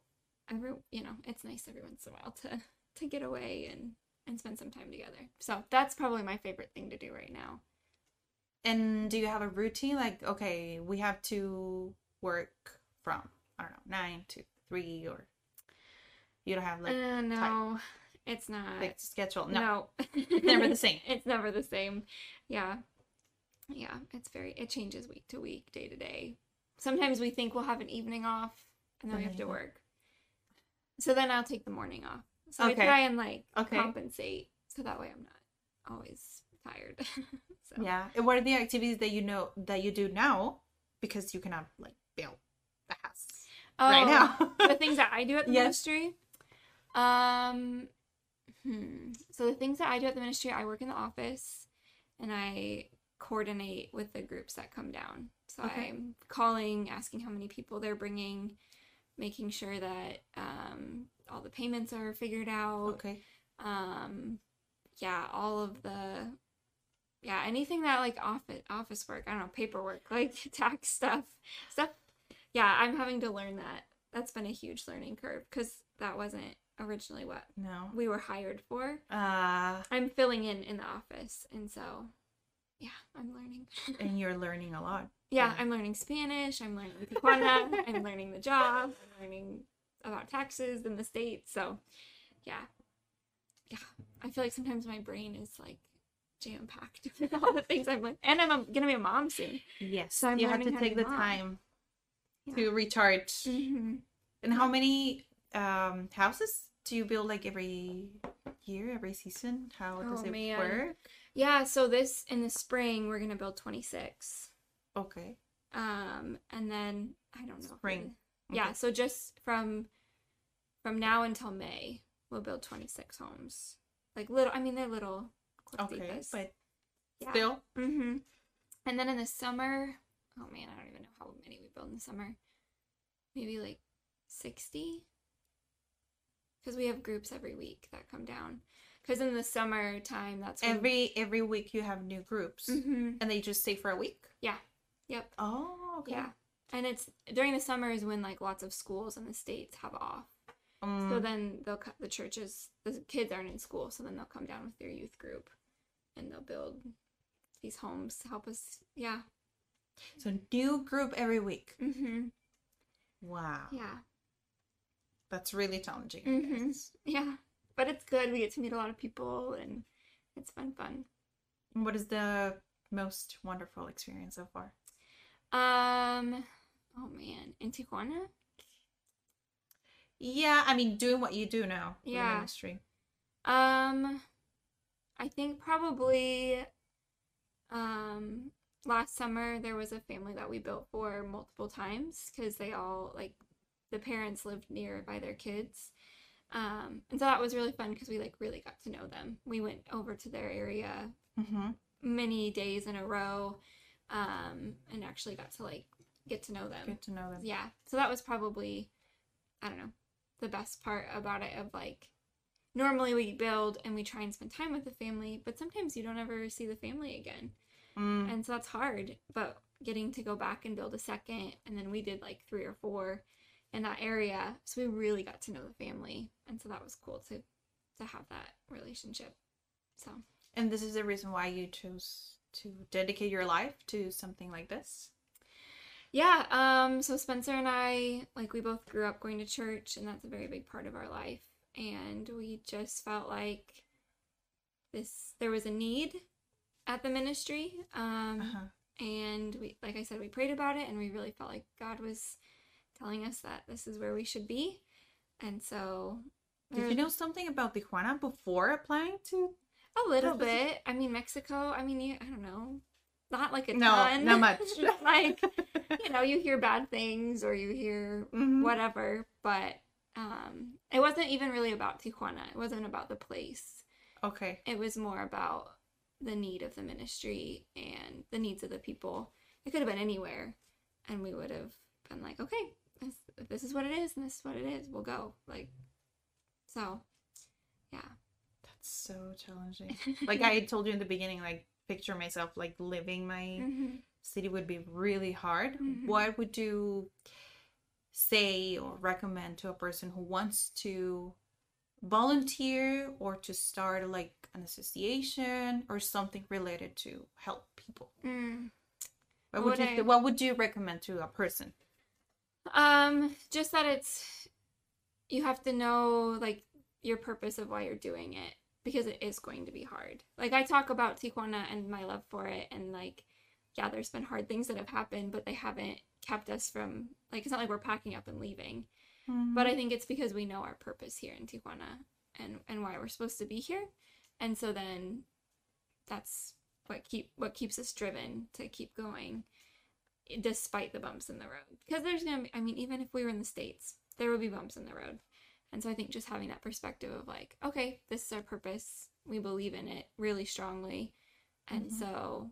every you know it's nice every once in a while to to get away and and spend some time together. So that's probably my favorite thing to do right now. And do you have a routine? Like, okay, we have to work from I don't know nine to three, or you don't have like uh, no, it's not. like schedule? No, No. never the same. (laughs) it's never the same. Yeah. Yeah, it's very it changes week to week, day to day. Sometimes we think we'll have an evening off and then we have to work. So then I'll take the morning off. So Okay. I try and like Okay. compensate so that way I'm not always tired. (laughs) so Yeah. And what are the activities that you know that you do now because you cannot like build the house right Oh, now? the things that I do at (laughs) the Yes. ministry. Um hmm. So the things that I do at the ministry, I work in the office and I coordinate with the groups that come down. So Okay. I'm calling, asking how many people they're bringing, making sure that um, all the payments are figured out. okay. Um, yeah, all of the yeah anything that like office office work. I don't know paperwork (laughs) like tax stuff stuff. Yeah, I'm having to learn that. That's been a huge learning curve because that wasn't originally what No. we were hired for. Uh, I'm filling in in the office, and so yeah, I'm learning. (laughs) and you're learning a lot. yeah, Yeah. I'm learning Spanish. I'm learning Tijuana. I'm learning the job. I'm learning about taxes in the state. So yeah, yeah. I feel like sometimes my brain is like jam packed with all the things I'm like, and I'm a, gonna be a mom soon. Yes. So I'm you have to learning how to take the mom. time Yeah. to recharge. Mm-hmm. And how many um houses do you build like every year, every season? How does Oh, it man. work? Yeah. So this in the spring we're gonna build 26. Okay. Um, and then I don't know. Spring. We- Yeah. So just from from now until May, we'll build 26 homes. Like little. I mean, they're little. Okay. But Yeah. still Mm-hmm. And then in the summer, oh man, I don't even know how many we build in the summer. Maybe like 60? Because we have groups every week that come down. Because in the summer time, that's when... every every week you have new groups. Mhm. And they just stay for a week? Yeah. Yep. Oh, okay. Yeah. And it's during the summer is when like lots of schools in the states have off. Um, So then they'll cut the churches. The kids aren't in school, so then they'll come down with their youth group, and they'll build these homes to help us. Yeah. so new group every week. Mhm. Wow. Yeah. That's really challenging. I Mhm. Yeah. But it's good. We get to meet a lot of people, and it's fun. Fun. What is the most wonderful experience so far? Um. Oh man, in Tijuana. Yeah, I mean, doing what you do now. Yeah. Ministry. Um, I think probably um last summer there was a family that we built for multiple times because they all like the parents lived near by their kids. Um, and so that was really fun because we like really got to know them. We went over to their area Mm-hmm. many days in a row, um, and actually got to like get to know them. Good to know them. Yeah. So that was probably, I don't know, the best part about it of like, normally we build and we try and spend time with the family, but sometimes you don't ever see the family again. Mm. And so that's hard. But getting to go back and build a second, and then we did like three or four in that area. So we really got to know the family. And so that was cool to to have that relationship. So And this is the reason why you chose to dedicate your life to something like this. Yeah, um, so Spencer and I, like, we both grew up going to church, and that's a very big part of our life. And we just felt like this, there was a need at the ministry. Um, Uh-huh. and we, like I said, we prayed about it, and we really felt like God was telling us that this is where we should be. And so, Did you know something about Tijuana before applying to? a little bit? I mean, Mexico, I mean, you, I don't know, not like a No, ton. (laughs) not much. like, you know, you hear bad things or you hear Mhm. whatever, but um it wasn't even really about Tijuana. It wasn't about the place. Okay. It was more about the need of the ministry and the needs of the people. It could have been anywhere and we would have been like, okay, this, this is what it is and this is what it is, we'll go. Like so yeah. That's so challenging. (laughs) like I told you in the beginning, like picture myself like living my Mhm. city would be really hard. Mhm. What would you say or recommend to a person who wants to volunteer or to start like an association or something related to help people? Mm. What would Would you I- what would you recommend to a person? Um, just that it's you have to know like your purpose of why you're doing it because it is going to be hard. Like I talk about Tijuana and my love for it and like yeah, there's been hard things that have happened, but they haven't kept us from like it's not like we're packing up and leaving. Mm-hmm. But I think it's because we know our purpose here in Tijuana and and why we're supposed to be here. And so then that's what keep what keeps us driven to keep going despite the bumps in the road. Because there's gonna be I mean, even if we were in the States, there would be bumps in the road. And so I think just having that perspective of like, okay, this is our purpose. We believe in it really strongly. And so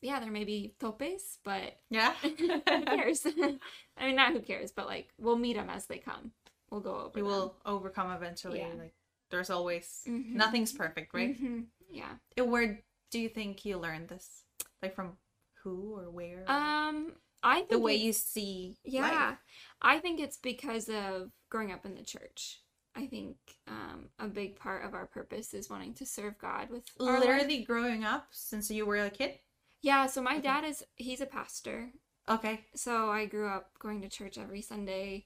yeah, there may be topes, but yeah. (laughs) who cares? (laughs) I mean, not who cares, but like we'll meet them as they come. We'll go over. you them. will overcome eventually. Yeah. Like there's always Mhm. nothing's perfect, right? Mhm. Yeah. And Where do you think you learned this? Like from who or where? Um, I think the way you see Yeah, life. I think it's because of growing up in the church. I think um, a big part of our purpose is wanting to serve God with our life. Literally growing up since you were a kid. Yeah. So my dad is he's a pastor, Okay. so I grew up going to church every Sunday,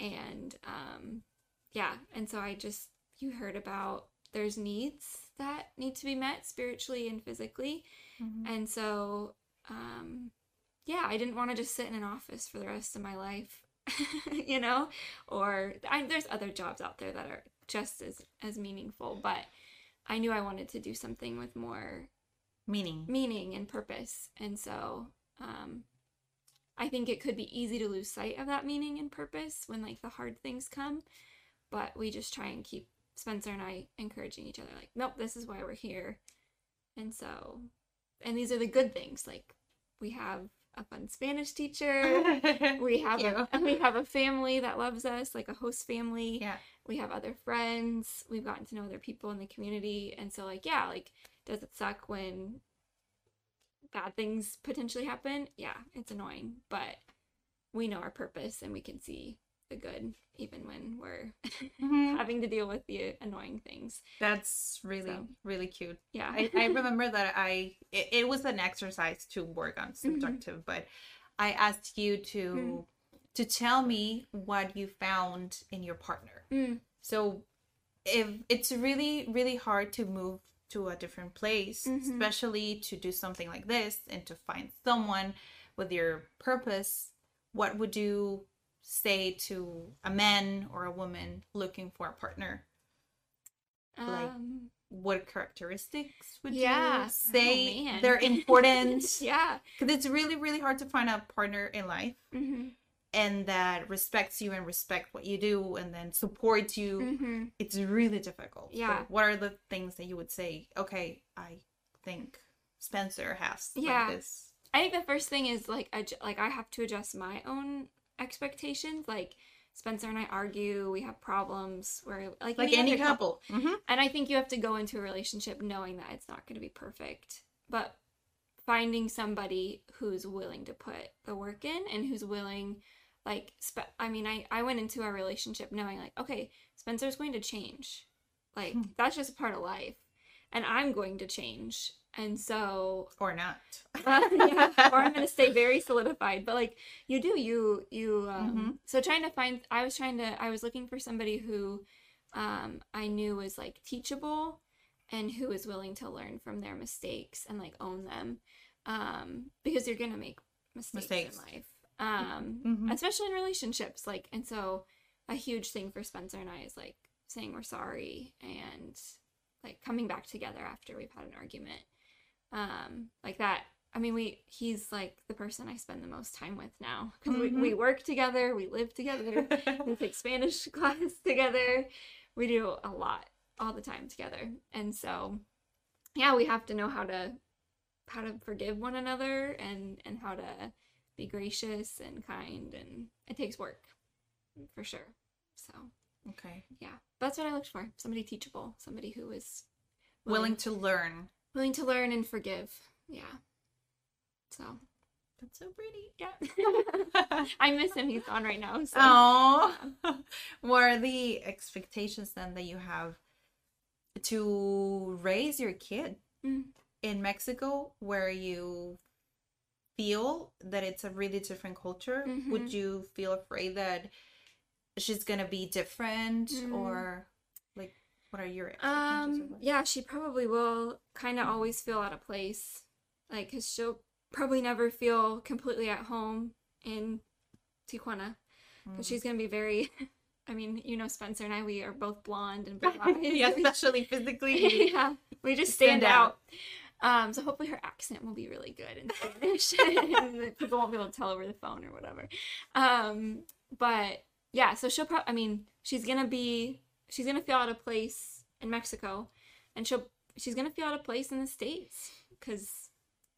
and um, yeah, and so I just you heard about there's needs that need to be met spiritually and physically, and so um, yeah, I didn't want to just sit in an office for the rest of my life, (laughs) you know, or I, there's other jobs out there that are just as as meaningful, but I knew I wanted to do something with more Meaning. meaning and purpose. And so um, I think it could be easy to lose sight of that meaning and purpose when like the hard things come. But we just try and keep Spencer and I encouraging each other, like, nope, this is why we're here. And so, and these are the good things. Like, we have a fun Spanish teacher. (laughs) we have a, (laughs) we have a family that loves us, like a host family. Yeah. we have other friends. We've gotten to know other people in the community. And so like yeah like does it suck when bad things potentially happen? Yeah it's annoying but we know our purpose and we can see the good even when we're Mhm. (laughs) having to deal with the annoying things That's really, So. really cute. yeah I, I (laughs) remember that I it, it was an exercise to work on Mm-hmm. subjective, but I asked you to Mm. to tell me what you found in your partner. Mm. So if it's really really hard to move to a different place, Mhm. especially to do something like this and to find someone with your purpose, what would you say to a man or a woman looking for a partner? like, um, what characteristics would Yeah. you say Oh, they're (laughs) important? (laughs) yeah Because it's really, really hard to find a partner in life hmm and that respects you and respect what you do and then supports you. hmm It's really difficult. So Yeah. what are the things that you would say? Okay, I think Spencer has like Yeah. this. I think the first thing is like adj- like I have to adjust my own expectations. Like Spencer and I argue, we have problems where like Like any other couple. hmm And I think you have to go into a relationship knowing that it's not going to be perfect, but finding somebody who's willing to put the work in and who's willing like spe- I mean I I went into our relationship knowing like okay, Spencer's going to change. Like that's just a part of life. And I'm going to change. And so Or not. (laughs) uh, yeah, or I'm gonna stay very (laughs) solidified. But like you do, you you um, Mhm. so trying to find. I was trying to. I was looking for somebody who um, I knew was like teachable and who was willing to learn from their mistakes and like own them, um, because you're gonna make mistakes, Mistakes. in life, um, Mhm. especially in relationships. Like, and so a huge thing for Spencer and I is like saying we're sorry and like coming back together after we've had an argument um like that i mean we he's like the person i spend the most time with now. Because we, we work together we live together (laughs) we take spanish (laughs) class together. We do a lot all the time together. And so yeah we have to know how to how to forgive one another and and how to be gracious and kind and it takes work for sure. So okay. yeah that's what i looked for. Somebody teachable somebody who was willing to learn. Willing to learn and forgive. Yeah. So That's so pretty. yeah, (laughs) I miss him. He's gone right now. So Oh, what are the expectations then that you have to raise your kid Mm. in Mexico, where you feel that it's a really different culture? Mhm. Would you feel afraid that she's gonna be different, Mm. or what are your expectations? Um, yeah, she probably will kind of always feel out of place. Like, because she'll probably never feel completely at home in Tijuana. Because she's going to be very, (laughs) I mean, you know, Spencer and I, we are both blonde and (laughs) blue eyes. yeah, especially physically. (laughs) yeah, we just Stand stand, out. out. Um, so hopefully her accent will be really good in Spanish. and people won't be able to tell over the phone or whatever. Um, but yeah, so she'll probably, I mean, she's gonna be, she's gonna feel out of place in Mexico, and she'll, she's gonna feel out of place in the states because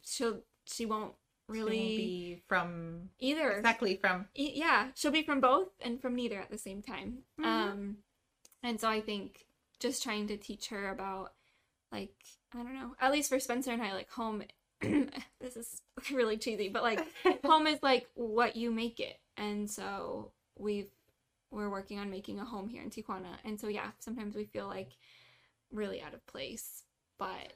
she'll, she won't She won't really be from either. exactly from E- yeah she'll be from both and from neither at the same time Mhm. um and so i think just trying to teach her about like i don't know at least for spencer and i like home (clears throat) this is (laughs) really cheesy but like (laughs) home is like what you make it and so we've we're working on making a home here in tijuana. And so yeah sometimes we feel like really out of place but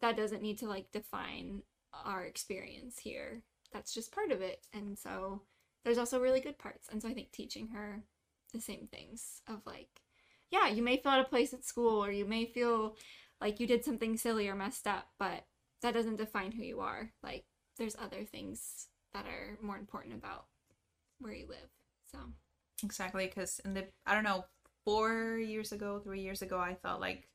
that doesn't need to like define our experience here. That's just part of it. And so there's also really good parts. And so i think teaching her the same things of like yeah you may feel out of place at school or you may feel like you did something silly or messed up but that doesn't define who you are. Like there's other things that are more important about where you live. So Exactly, because in the I don't know four years ago, three years ago, I thought like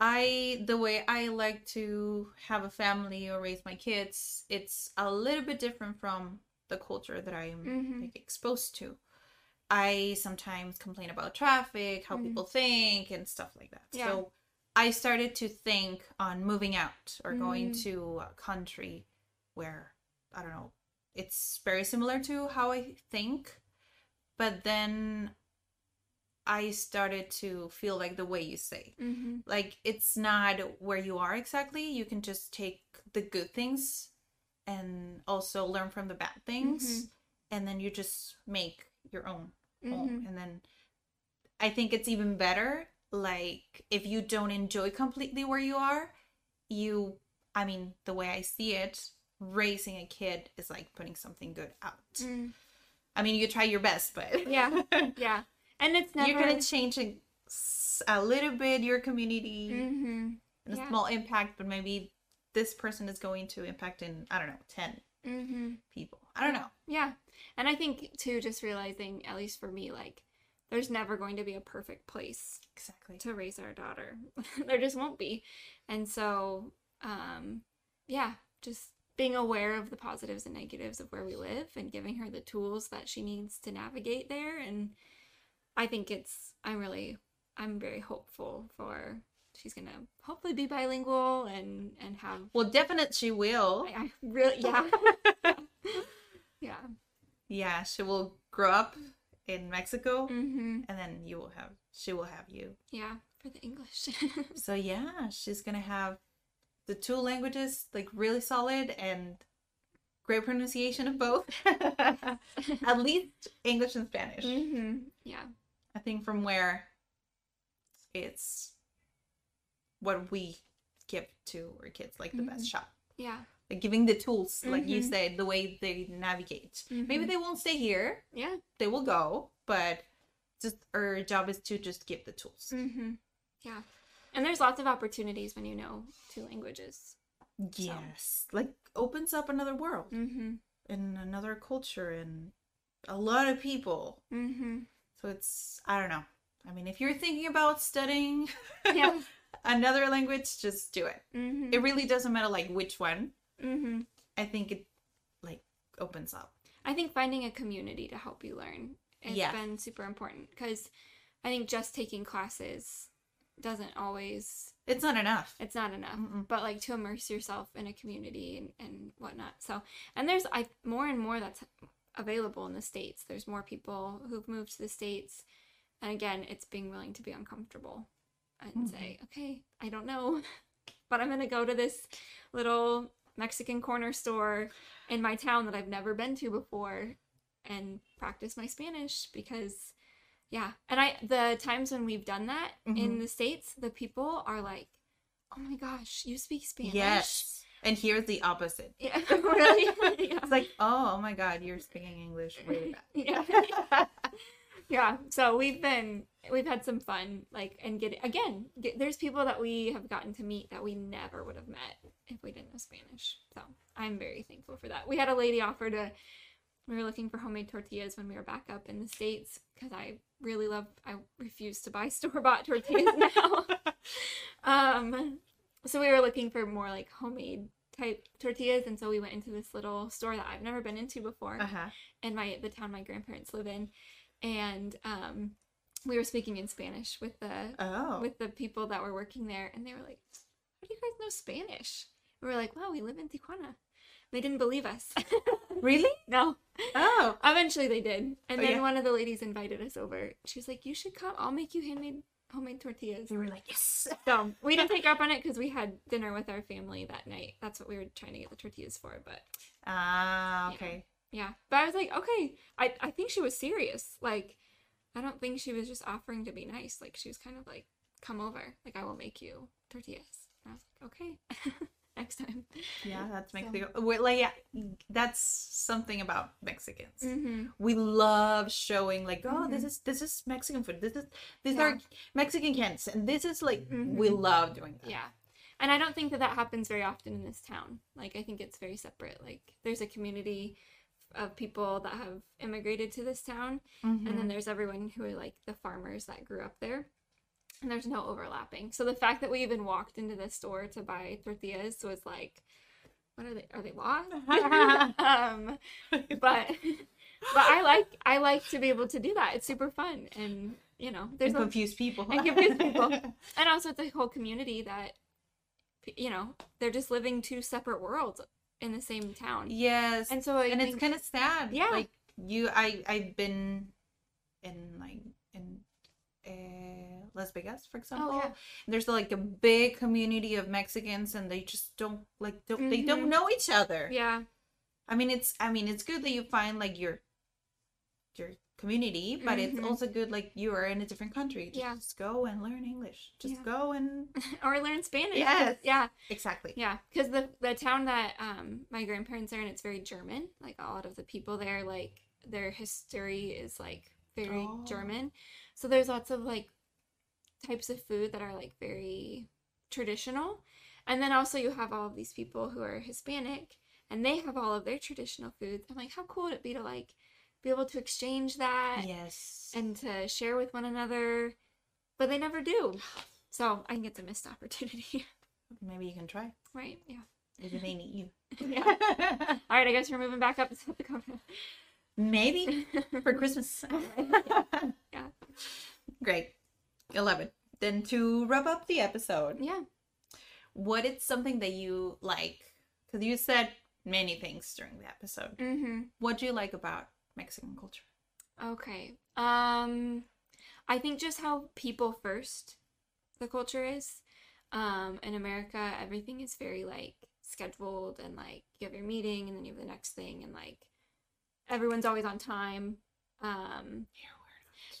I the way I like to have a family or raise my kids, it's a little bit different from the culture that I am Mhm. like, exposed to. I sometimes complain about traffic, how Mhm. people think, and stuff like that. Yeah. So I started to think on moving out or going Mm. to a country where I don't know, it's very similar to how I think, but then I started to feel like the way you say. mm-hmm. Like it's not where you are exactly. You can just take the good things and also learn from the bad things and then you just make your own home. Mhm. And then I think it's even better like if you don't enjoy completely where you are, you I mean, the way I see it, raising a kid is like putting something good out. Mm. I mean, you try your best, but (laughs) yeah yeah and it's never you're gonna change a little bit your community mm-hmm. and a Yeah. small impact, but maybe this person is going to impact in I don't know ten Mm-hmm. people. I don't know. Yeah. And I think too just realizing at least for me like there's never going to be a perfect place Exactly. to raise our daughter. (laughs) there just won't be. And so um yeah, just being aware of the positives and negatives of where we live and giving her the tools that she needs to navigate there and I think it's I'm really I'm very hopeful for she's going to hopefully be bilingual and and have Well, definitely she will. I, I really yeah. (laughs) yeah. yeah, she will grow up in Mexico, Mhm. and then you will have she will have you. Yeah, for the English. (laughs) So yeah, she's gonna have the two languages like really solid and great pronunciation of both. (laughs) At least English and Spanish. hmm Yeah. I think from where it's what we give to our kids like the best shot. Yeah. Like giving the tools, like you Mhm. said, the way they navigate. Maybe Mhm. they won't stay here. Yeah. They will go, but just our job is to just give the tools. hmm Yeah. And there's lots of opportunities when you know two languages. Yes. Like opens up another world hmm and another culture and a lot of people. hmm So it's I don't know. I mean, if you're thinking about studying Yeah. (laughs) another language, just do it. hmm It really doesn't matter like which one. hmm I think it like opens up. I think finding a community to help you learn has Yeah. been super important because I think just taking classes doesn't always It's not enough. it's not enough. Mm-mm. but like to immerse yourself in a community and, and whatnot. So and there's i more and more that's available in the states. There's more people who've moved to the states. And again it's being willing to be uncomfortable and mm-hmm. say, okay, I don't know, (laughs) but I'm gonna go to this little Mexican corner store in my town that I've never been to before and practice my Spanish because yeah. And I the times when we've done that in mm-hmm. the States, the people are like, Oh my gosh, you speak Spanish. Yes. And here's the opposite. Yeah. (laughs) really? (laughs) yeah. It's like, oh, oh my god, you're speaking English (laughs) yeah. yeah. So we've been we've had some fun like and get again, get, there's people that we have gotten to meet that we never would have met if we didn't know Spanish. So, I'm very thankful for that. We had a lady offer to we were looking for homemade tortillas when we were back up in the states because I really love I refuse to buy (laughs) store-bought tortillas now. (laughs) um so we were looking for more like homemade type tortillas and so we went into this little store that I've never been into before Uh-huh. in my the town my grandparents live in and um we were speaking in Spanish with the Oh. with the people that were working there and they were like how do you guys know Spanish we were like wow we live in Tijuana they didn't believe us (laughs) really? no Oh. eventually they did and Oh, then yeah? one of the ladies invited us over she was like you should come I'll make you handmade homemade tortillas And we were like, yes. so we didn't (laughs) take up on it because we had dinner with our family that night that's what we were trying to get the tortillas for but Ah, Yeah. okay. Yeah. But I was like, okay. I, I think she was serious. Like, I don't think she was just offering to be nice. Like, she was kind of like, come over. Like, I will make you tortillas. And I was like, okay. (laughs) Next time. Yeah, that's So- Mexico. We're like, yeah, that's something about Mexicans. Mm-hmm. We love showing like, oh, this Mhm. is this is Mexican food. This is these Yeah. are Mexican cans, and this is like we Mhm. love doing that. Yeah. And I don't think that that happens very often in this town. Like, I think it's very separate. Like, there's a community of people that have immigrated to this town. And then there's everyone who are like the farmers that grew up there and there's no overlapping so the fact that we even walked into the store to buy tortillas was like what are they are they lost (laughs) um but but i like i like to be able to do that it's super fun and you know there's and a, people. and confuse (laughs) people. and also it's a whole community that you know they're just living two separate worlds in the same town yes, and so I and it's kind of sad. Yeah. like you, I, I've been in like in Las Vegas, for example. Oh, yeah. There's like a big community of Mexicans, and they just don't like don't they don't Mhm. know each other. yeah I mean, it's I mean, it's good that you find like your your community, but it's Mhm. also good like you are in a different country. Just Yeah. go and learn English. Just Yeah. go and (laughs) or learn spanish Yes. yeah exactly. Yeah, because the the town that um my grandparents are in, it's very German. Like a lot of the people there, like their history is like very Oh. German. So there's lots of like types of food that are like very traditional, and then also you have all of these people who are Hispanic, and they have all of their traditional foods. I'm like, how cool would it be to like be able to exchange that Yes. and to share with one another, but they never do. So I think it's a missed opportunity, (laughs) Maybe you can try. right? Yeah. Maybe they need you. Yeah. (laughs) All right, I guess we're moving back up to South Dakota. Maybe (laughs) for Christmas. Yeah. Great. 11. Then to wrap up the episode, Yeah. what is something that you like? Because you said many things during the episode. Mm-hmm. What do you like about Mexican culture? Okay. Um, I think just how people first the culture is. Um, in America, everything is very like scheduled and like you have your meeting and then you have the next thing and like everyone's always on time. Um, yeah,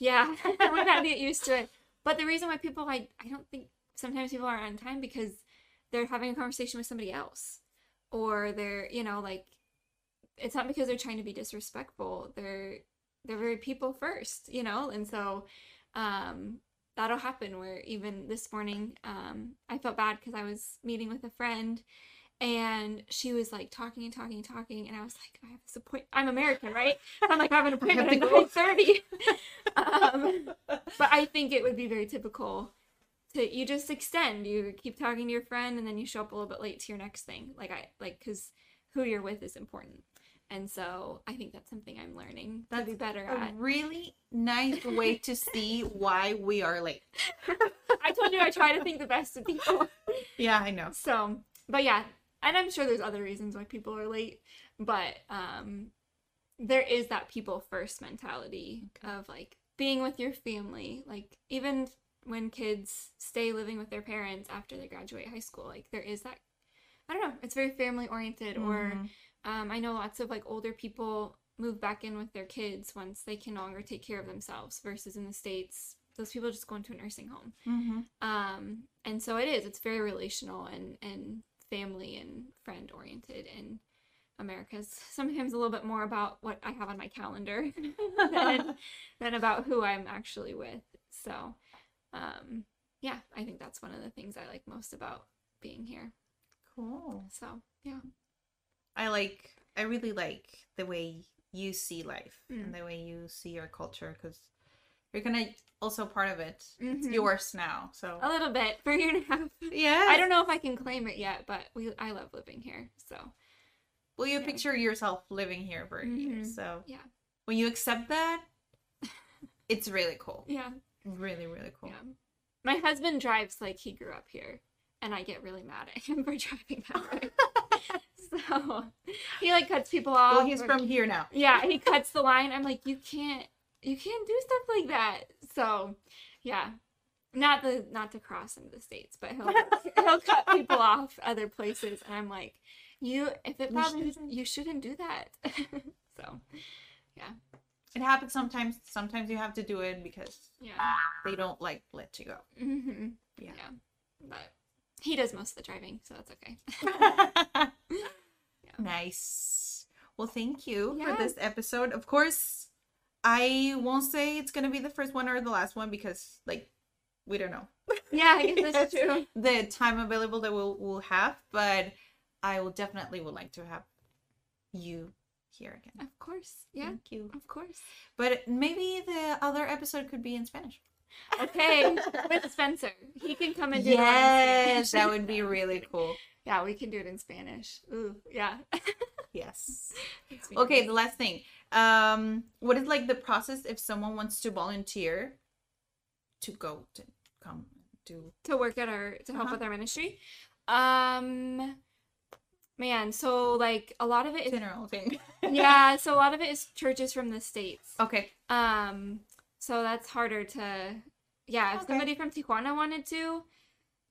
(laughs) we gotta get used to it. (laughs) But the reason why people, I, I don't think sometimes people aren't on time because they're having a conversation with somebody else, or they're, you know, like it's not because they're trying to be disrespectful. They're they're very people first, you know, and so um, that'll happen. Where even this morning, um, I felt bad because I was meeting with a friend. And she was like talking and talking and talking, and I was like, I have this appointment. I'm American, right? I'm like, I have an appointment to at go. nine thirty. (laughs) um, but I think it would be very typical to you just extend. You keep talking to your friend, and then you show up a little bit late to your next thing. Like I like because who you're with is important, and so I think that's something I'm learning to be better a at. really nice way to see why we are late. (laughs) I told you I try to think the best of people. Yeah, I know. So, but yeah, and I'm sure there's other reasons why people are late, but um, there is that people first mentality of like being with your family. Like even when kids stay living with their parents after they graduate high school. Like there is that I don't know, it's very family oriented or um, I know lots of like older people move back in with their kids once they can no longer take care of themselves versus in the states those people just go into a nursing home Mm-hmm. um, and so it is it's very relational and and family and friend oriented and america's sometimes a little bit more about what i have on my calendar (laughs) than, (laughs) than about who i'm actually with so um, yeah i think that's one of the things i like most about being here Cool. so yeah I like. I really like the way you see life Mm. and the way you see your culture because you're gonna also part of it. It's Mhm. yours now. So a little bit (laughs) for a year and a half yeah. i don't know if i can claim it yet but we i love living here so Well, you Yeah. picture yourself living here for a year. Mhm. So yeah when you accept that, (laughs) it's really cool. yeah Really, really cool. Yeah. My husband drives like he grew up here, and I get really mad at him (laughs) for driving that way. so he like cuts people off. Well, he's or- from here now. Yeah, he cuts the line. I'm like, you can't, you can't do stuff like that. So, yeah, not the not to cross into the states, but he'll (laughs) he'll cut people off other places, and I'm like, you if it You bothers shouldn't. you shouldn't do that. (laughs) so, yeah, It happens sometimes. Sometimes you have to do it because yeah. they don't like let you go. hmm Yeah. Yeah. But he does most of the driving, so that's okay. (laughs) Nice. Well, thank you Yeah. for this episode. Of course, I won't say it's gonna be the first one or the last one because, like, we don't know yeah, I guess (laughs) that's true. the time available that we'll we'll have, but I will definitely would like to have you here again. Of course. Yeah, Thank you. of course. But maybe the other episode could be in Spanish. Okay, (laughs) with Spencer. He can come and do Yes, Spanish. that would be really cool. Yeah, we can do it in Spanish. Ooh, yeah. (laughs) Yes. Okay, the last thing. Um, what is like the process if someone wants to volunteer to go to come do? to work at our to help Uh-huh. with our ministry. Um man, so like a lot of it is General thing. (laughs) yeah, so a lot of it is churches from the states. Okay. Um, so that's harder to, yeah. If Okay. somebody from Tijuana wanted to,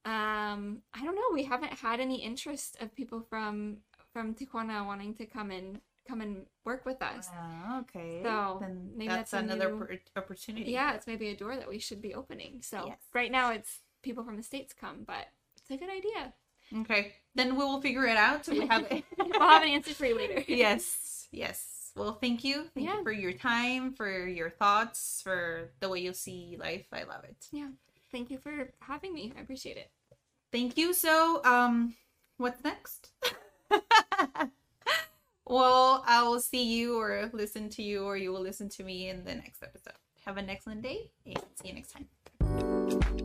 um, I don't know. We haven't had any interest of people from from Tijuana wanting to come and come and work with us. Ah, okay. So, then maybe that's, that's another new- oppor- opportunity. Yeah, it's maybe a door that we should be opening. So Yes. right now it's people from the states come, but it's a good idea. Okay. Then we will figure it out. So we have (laughs) we'll have an answer for you later. (laughs) yes. Yes. Well, thank you. Thank Yeah. you for your time, for your thoughts, for the way you see life. I love it. Yeah. Thank you for having me. I appreciate it. Thank you. So, um, what's next? (laughs) well, I will see you or listen to you, or you will listen to me in the next episode. Have an excellent day and see you next time.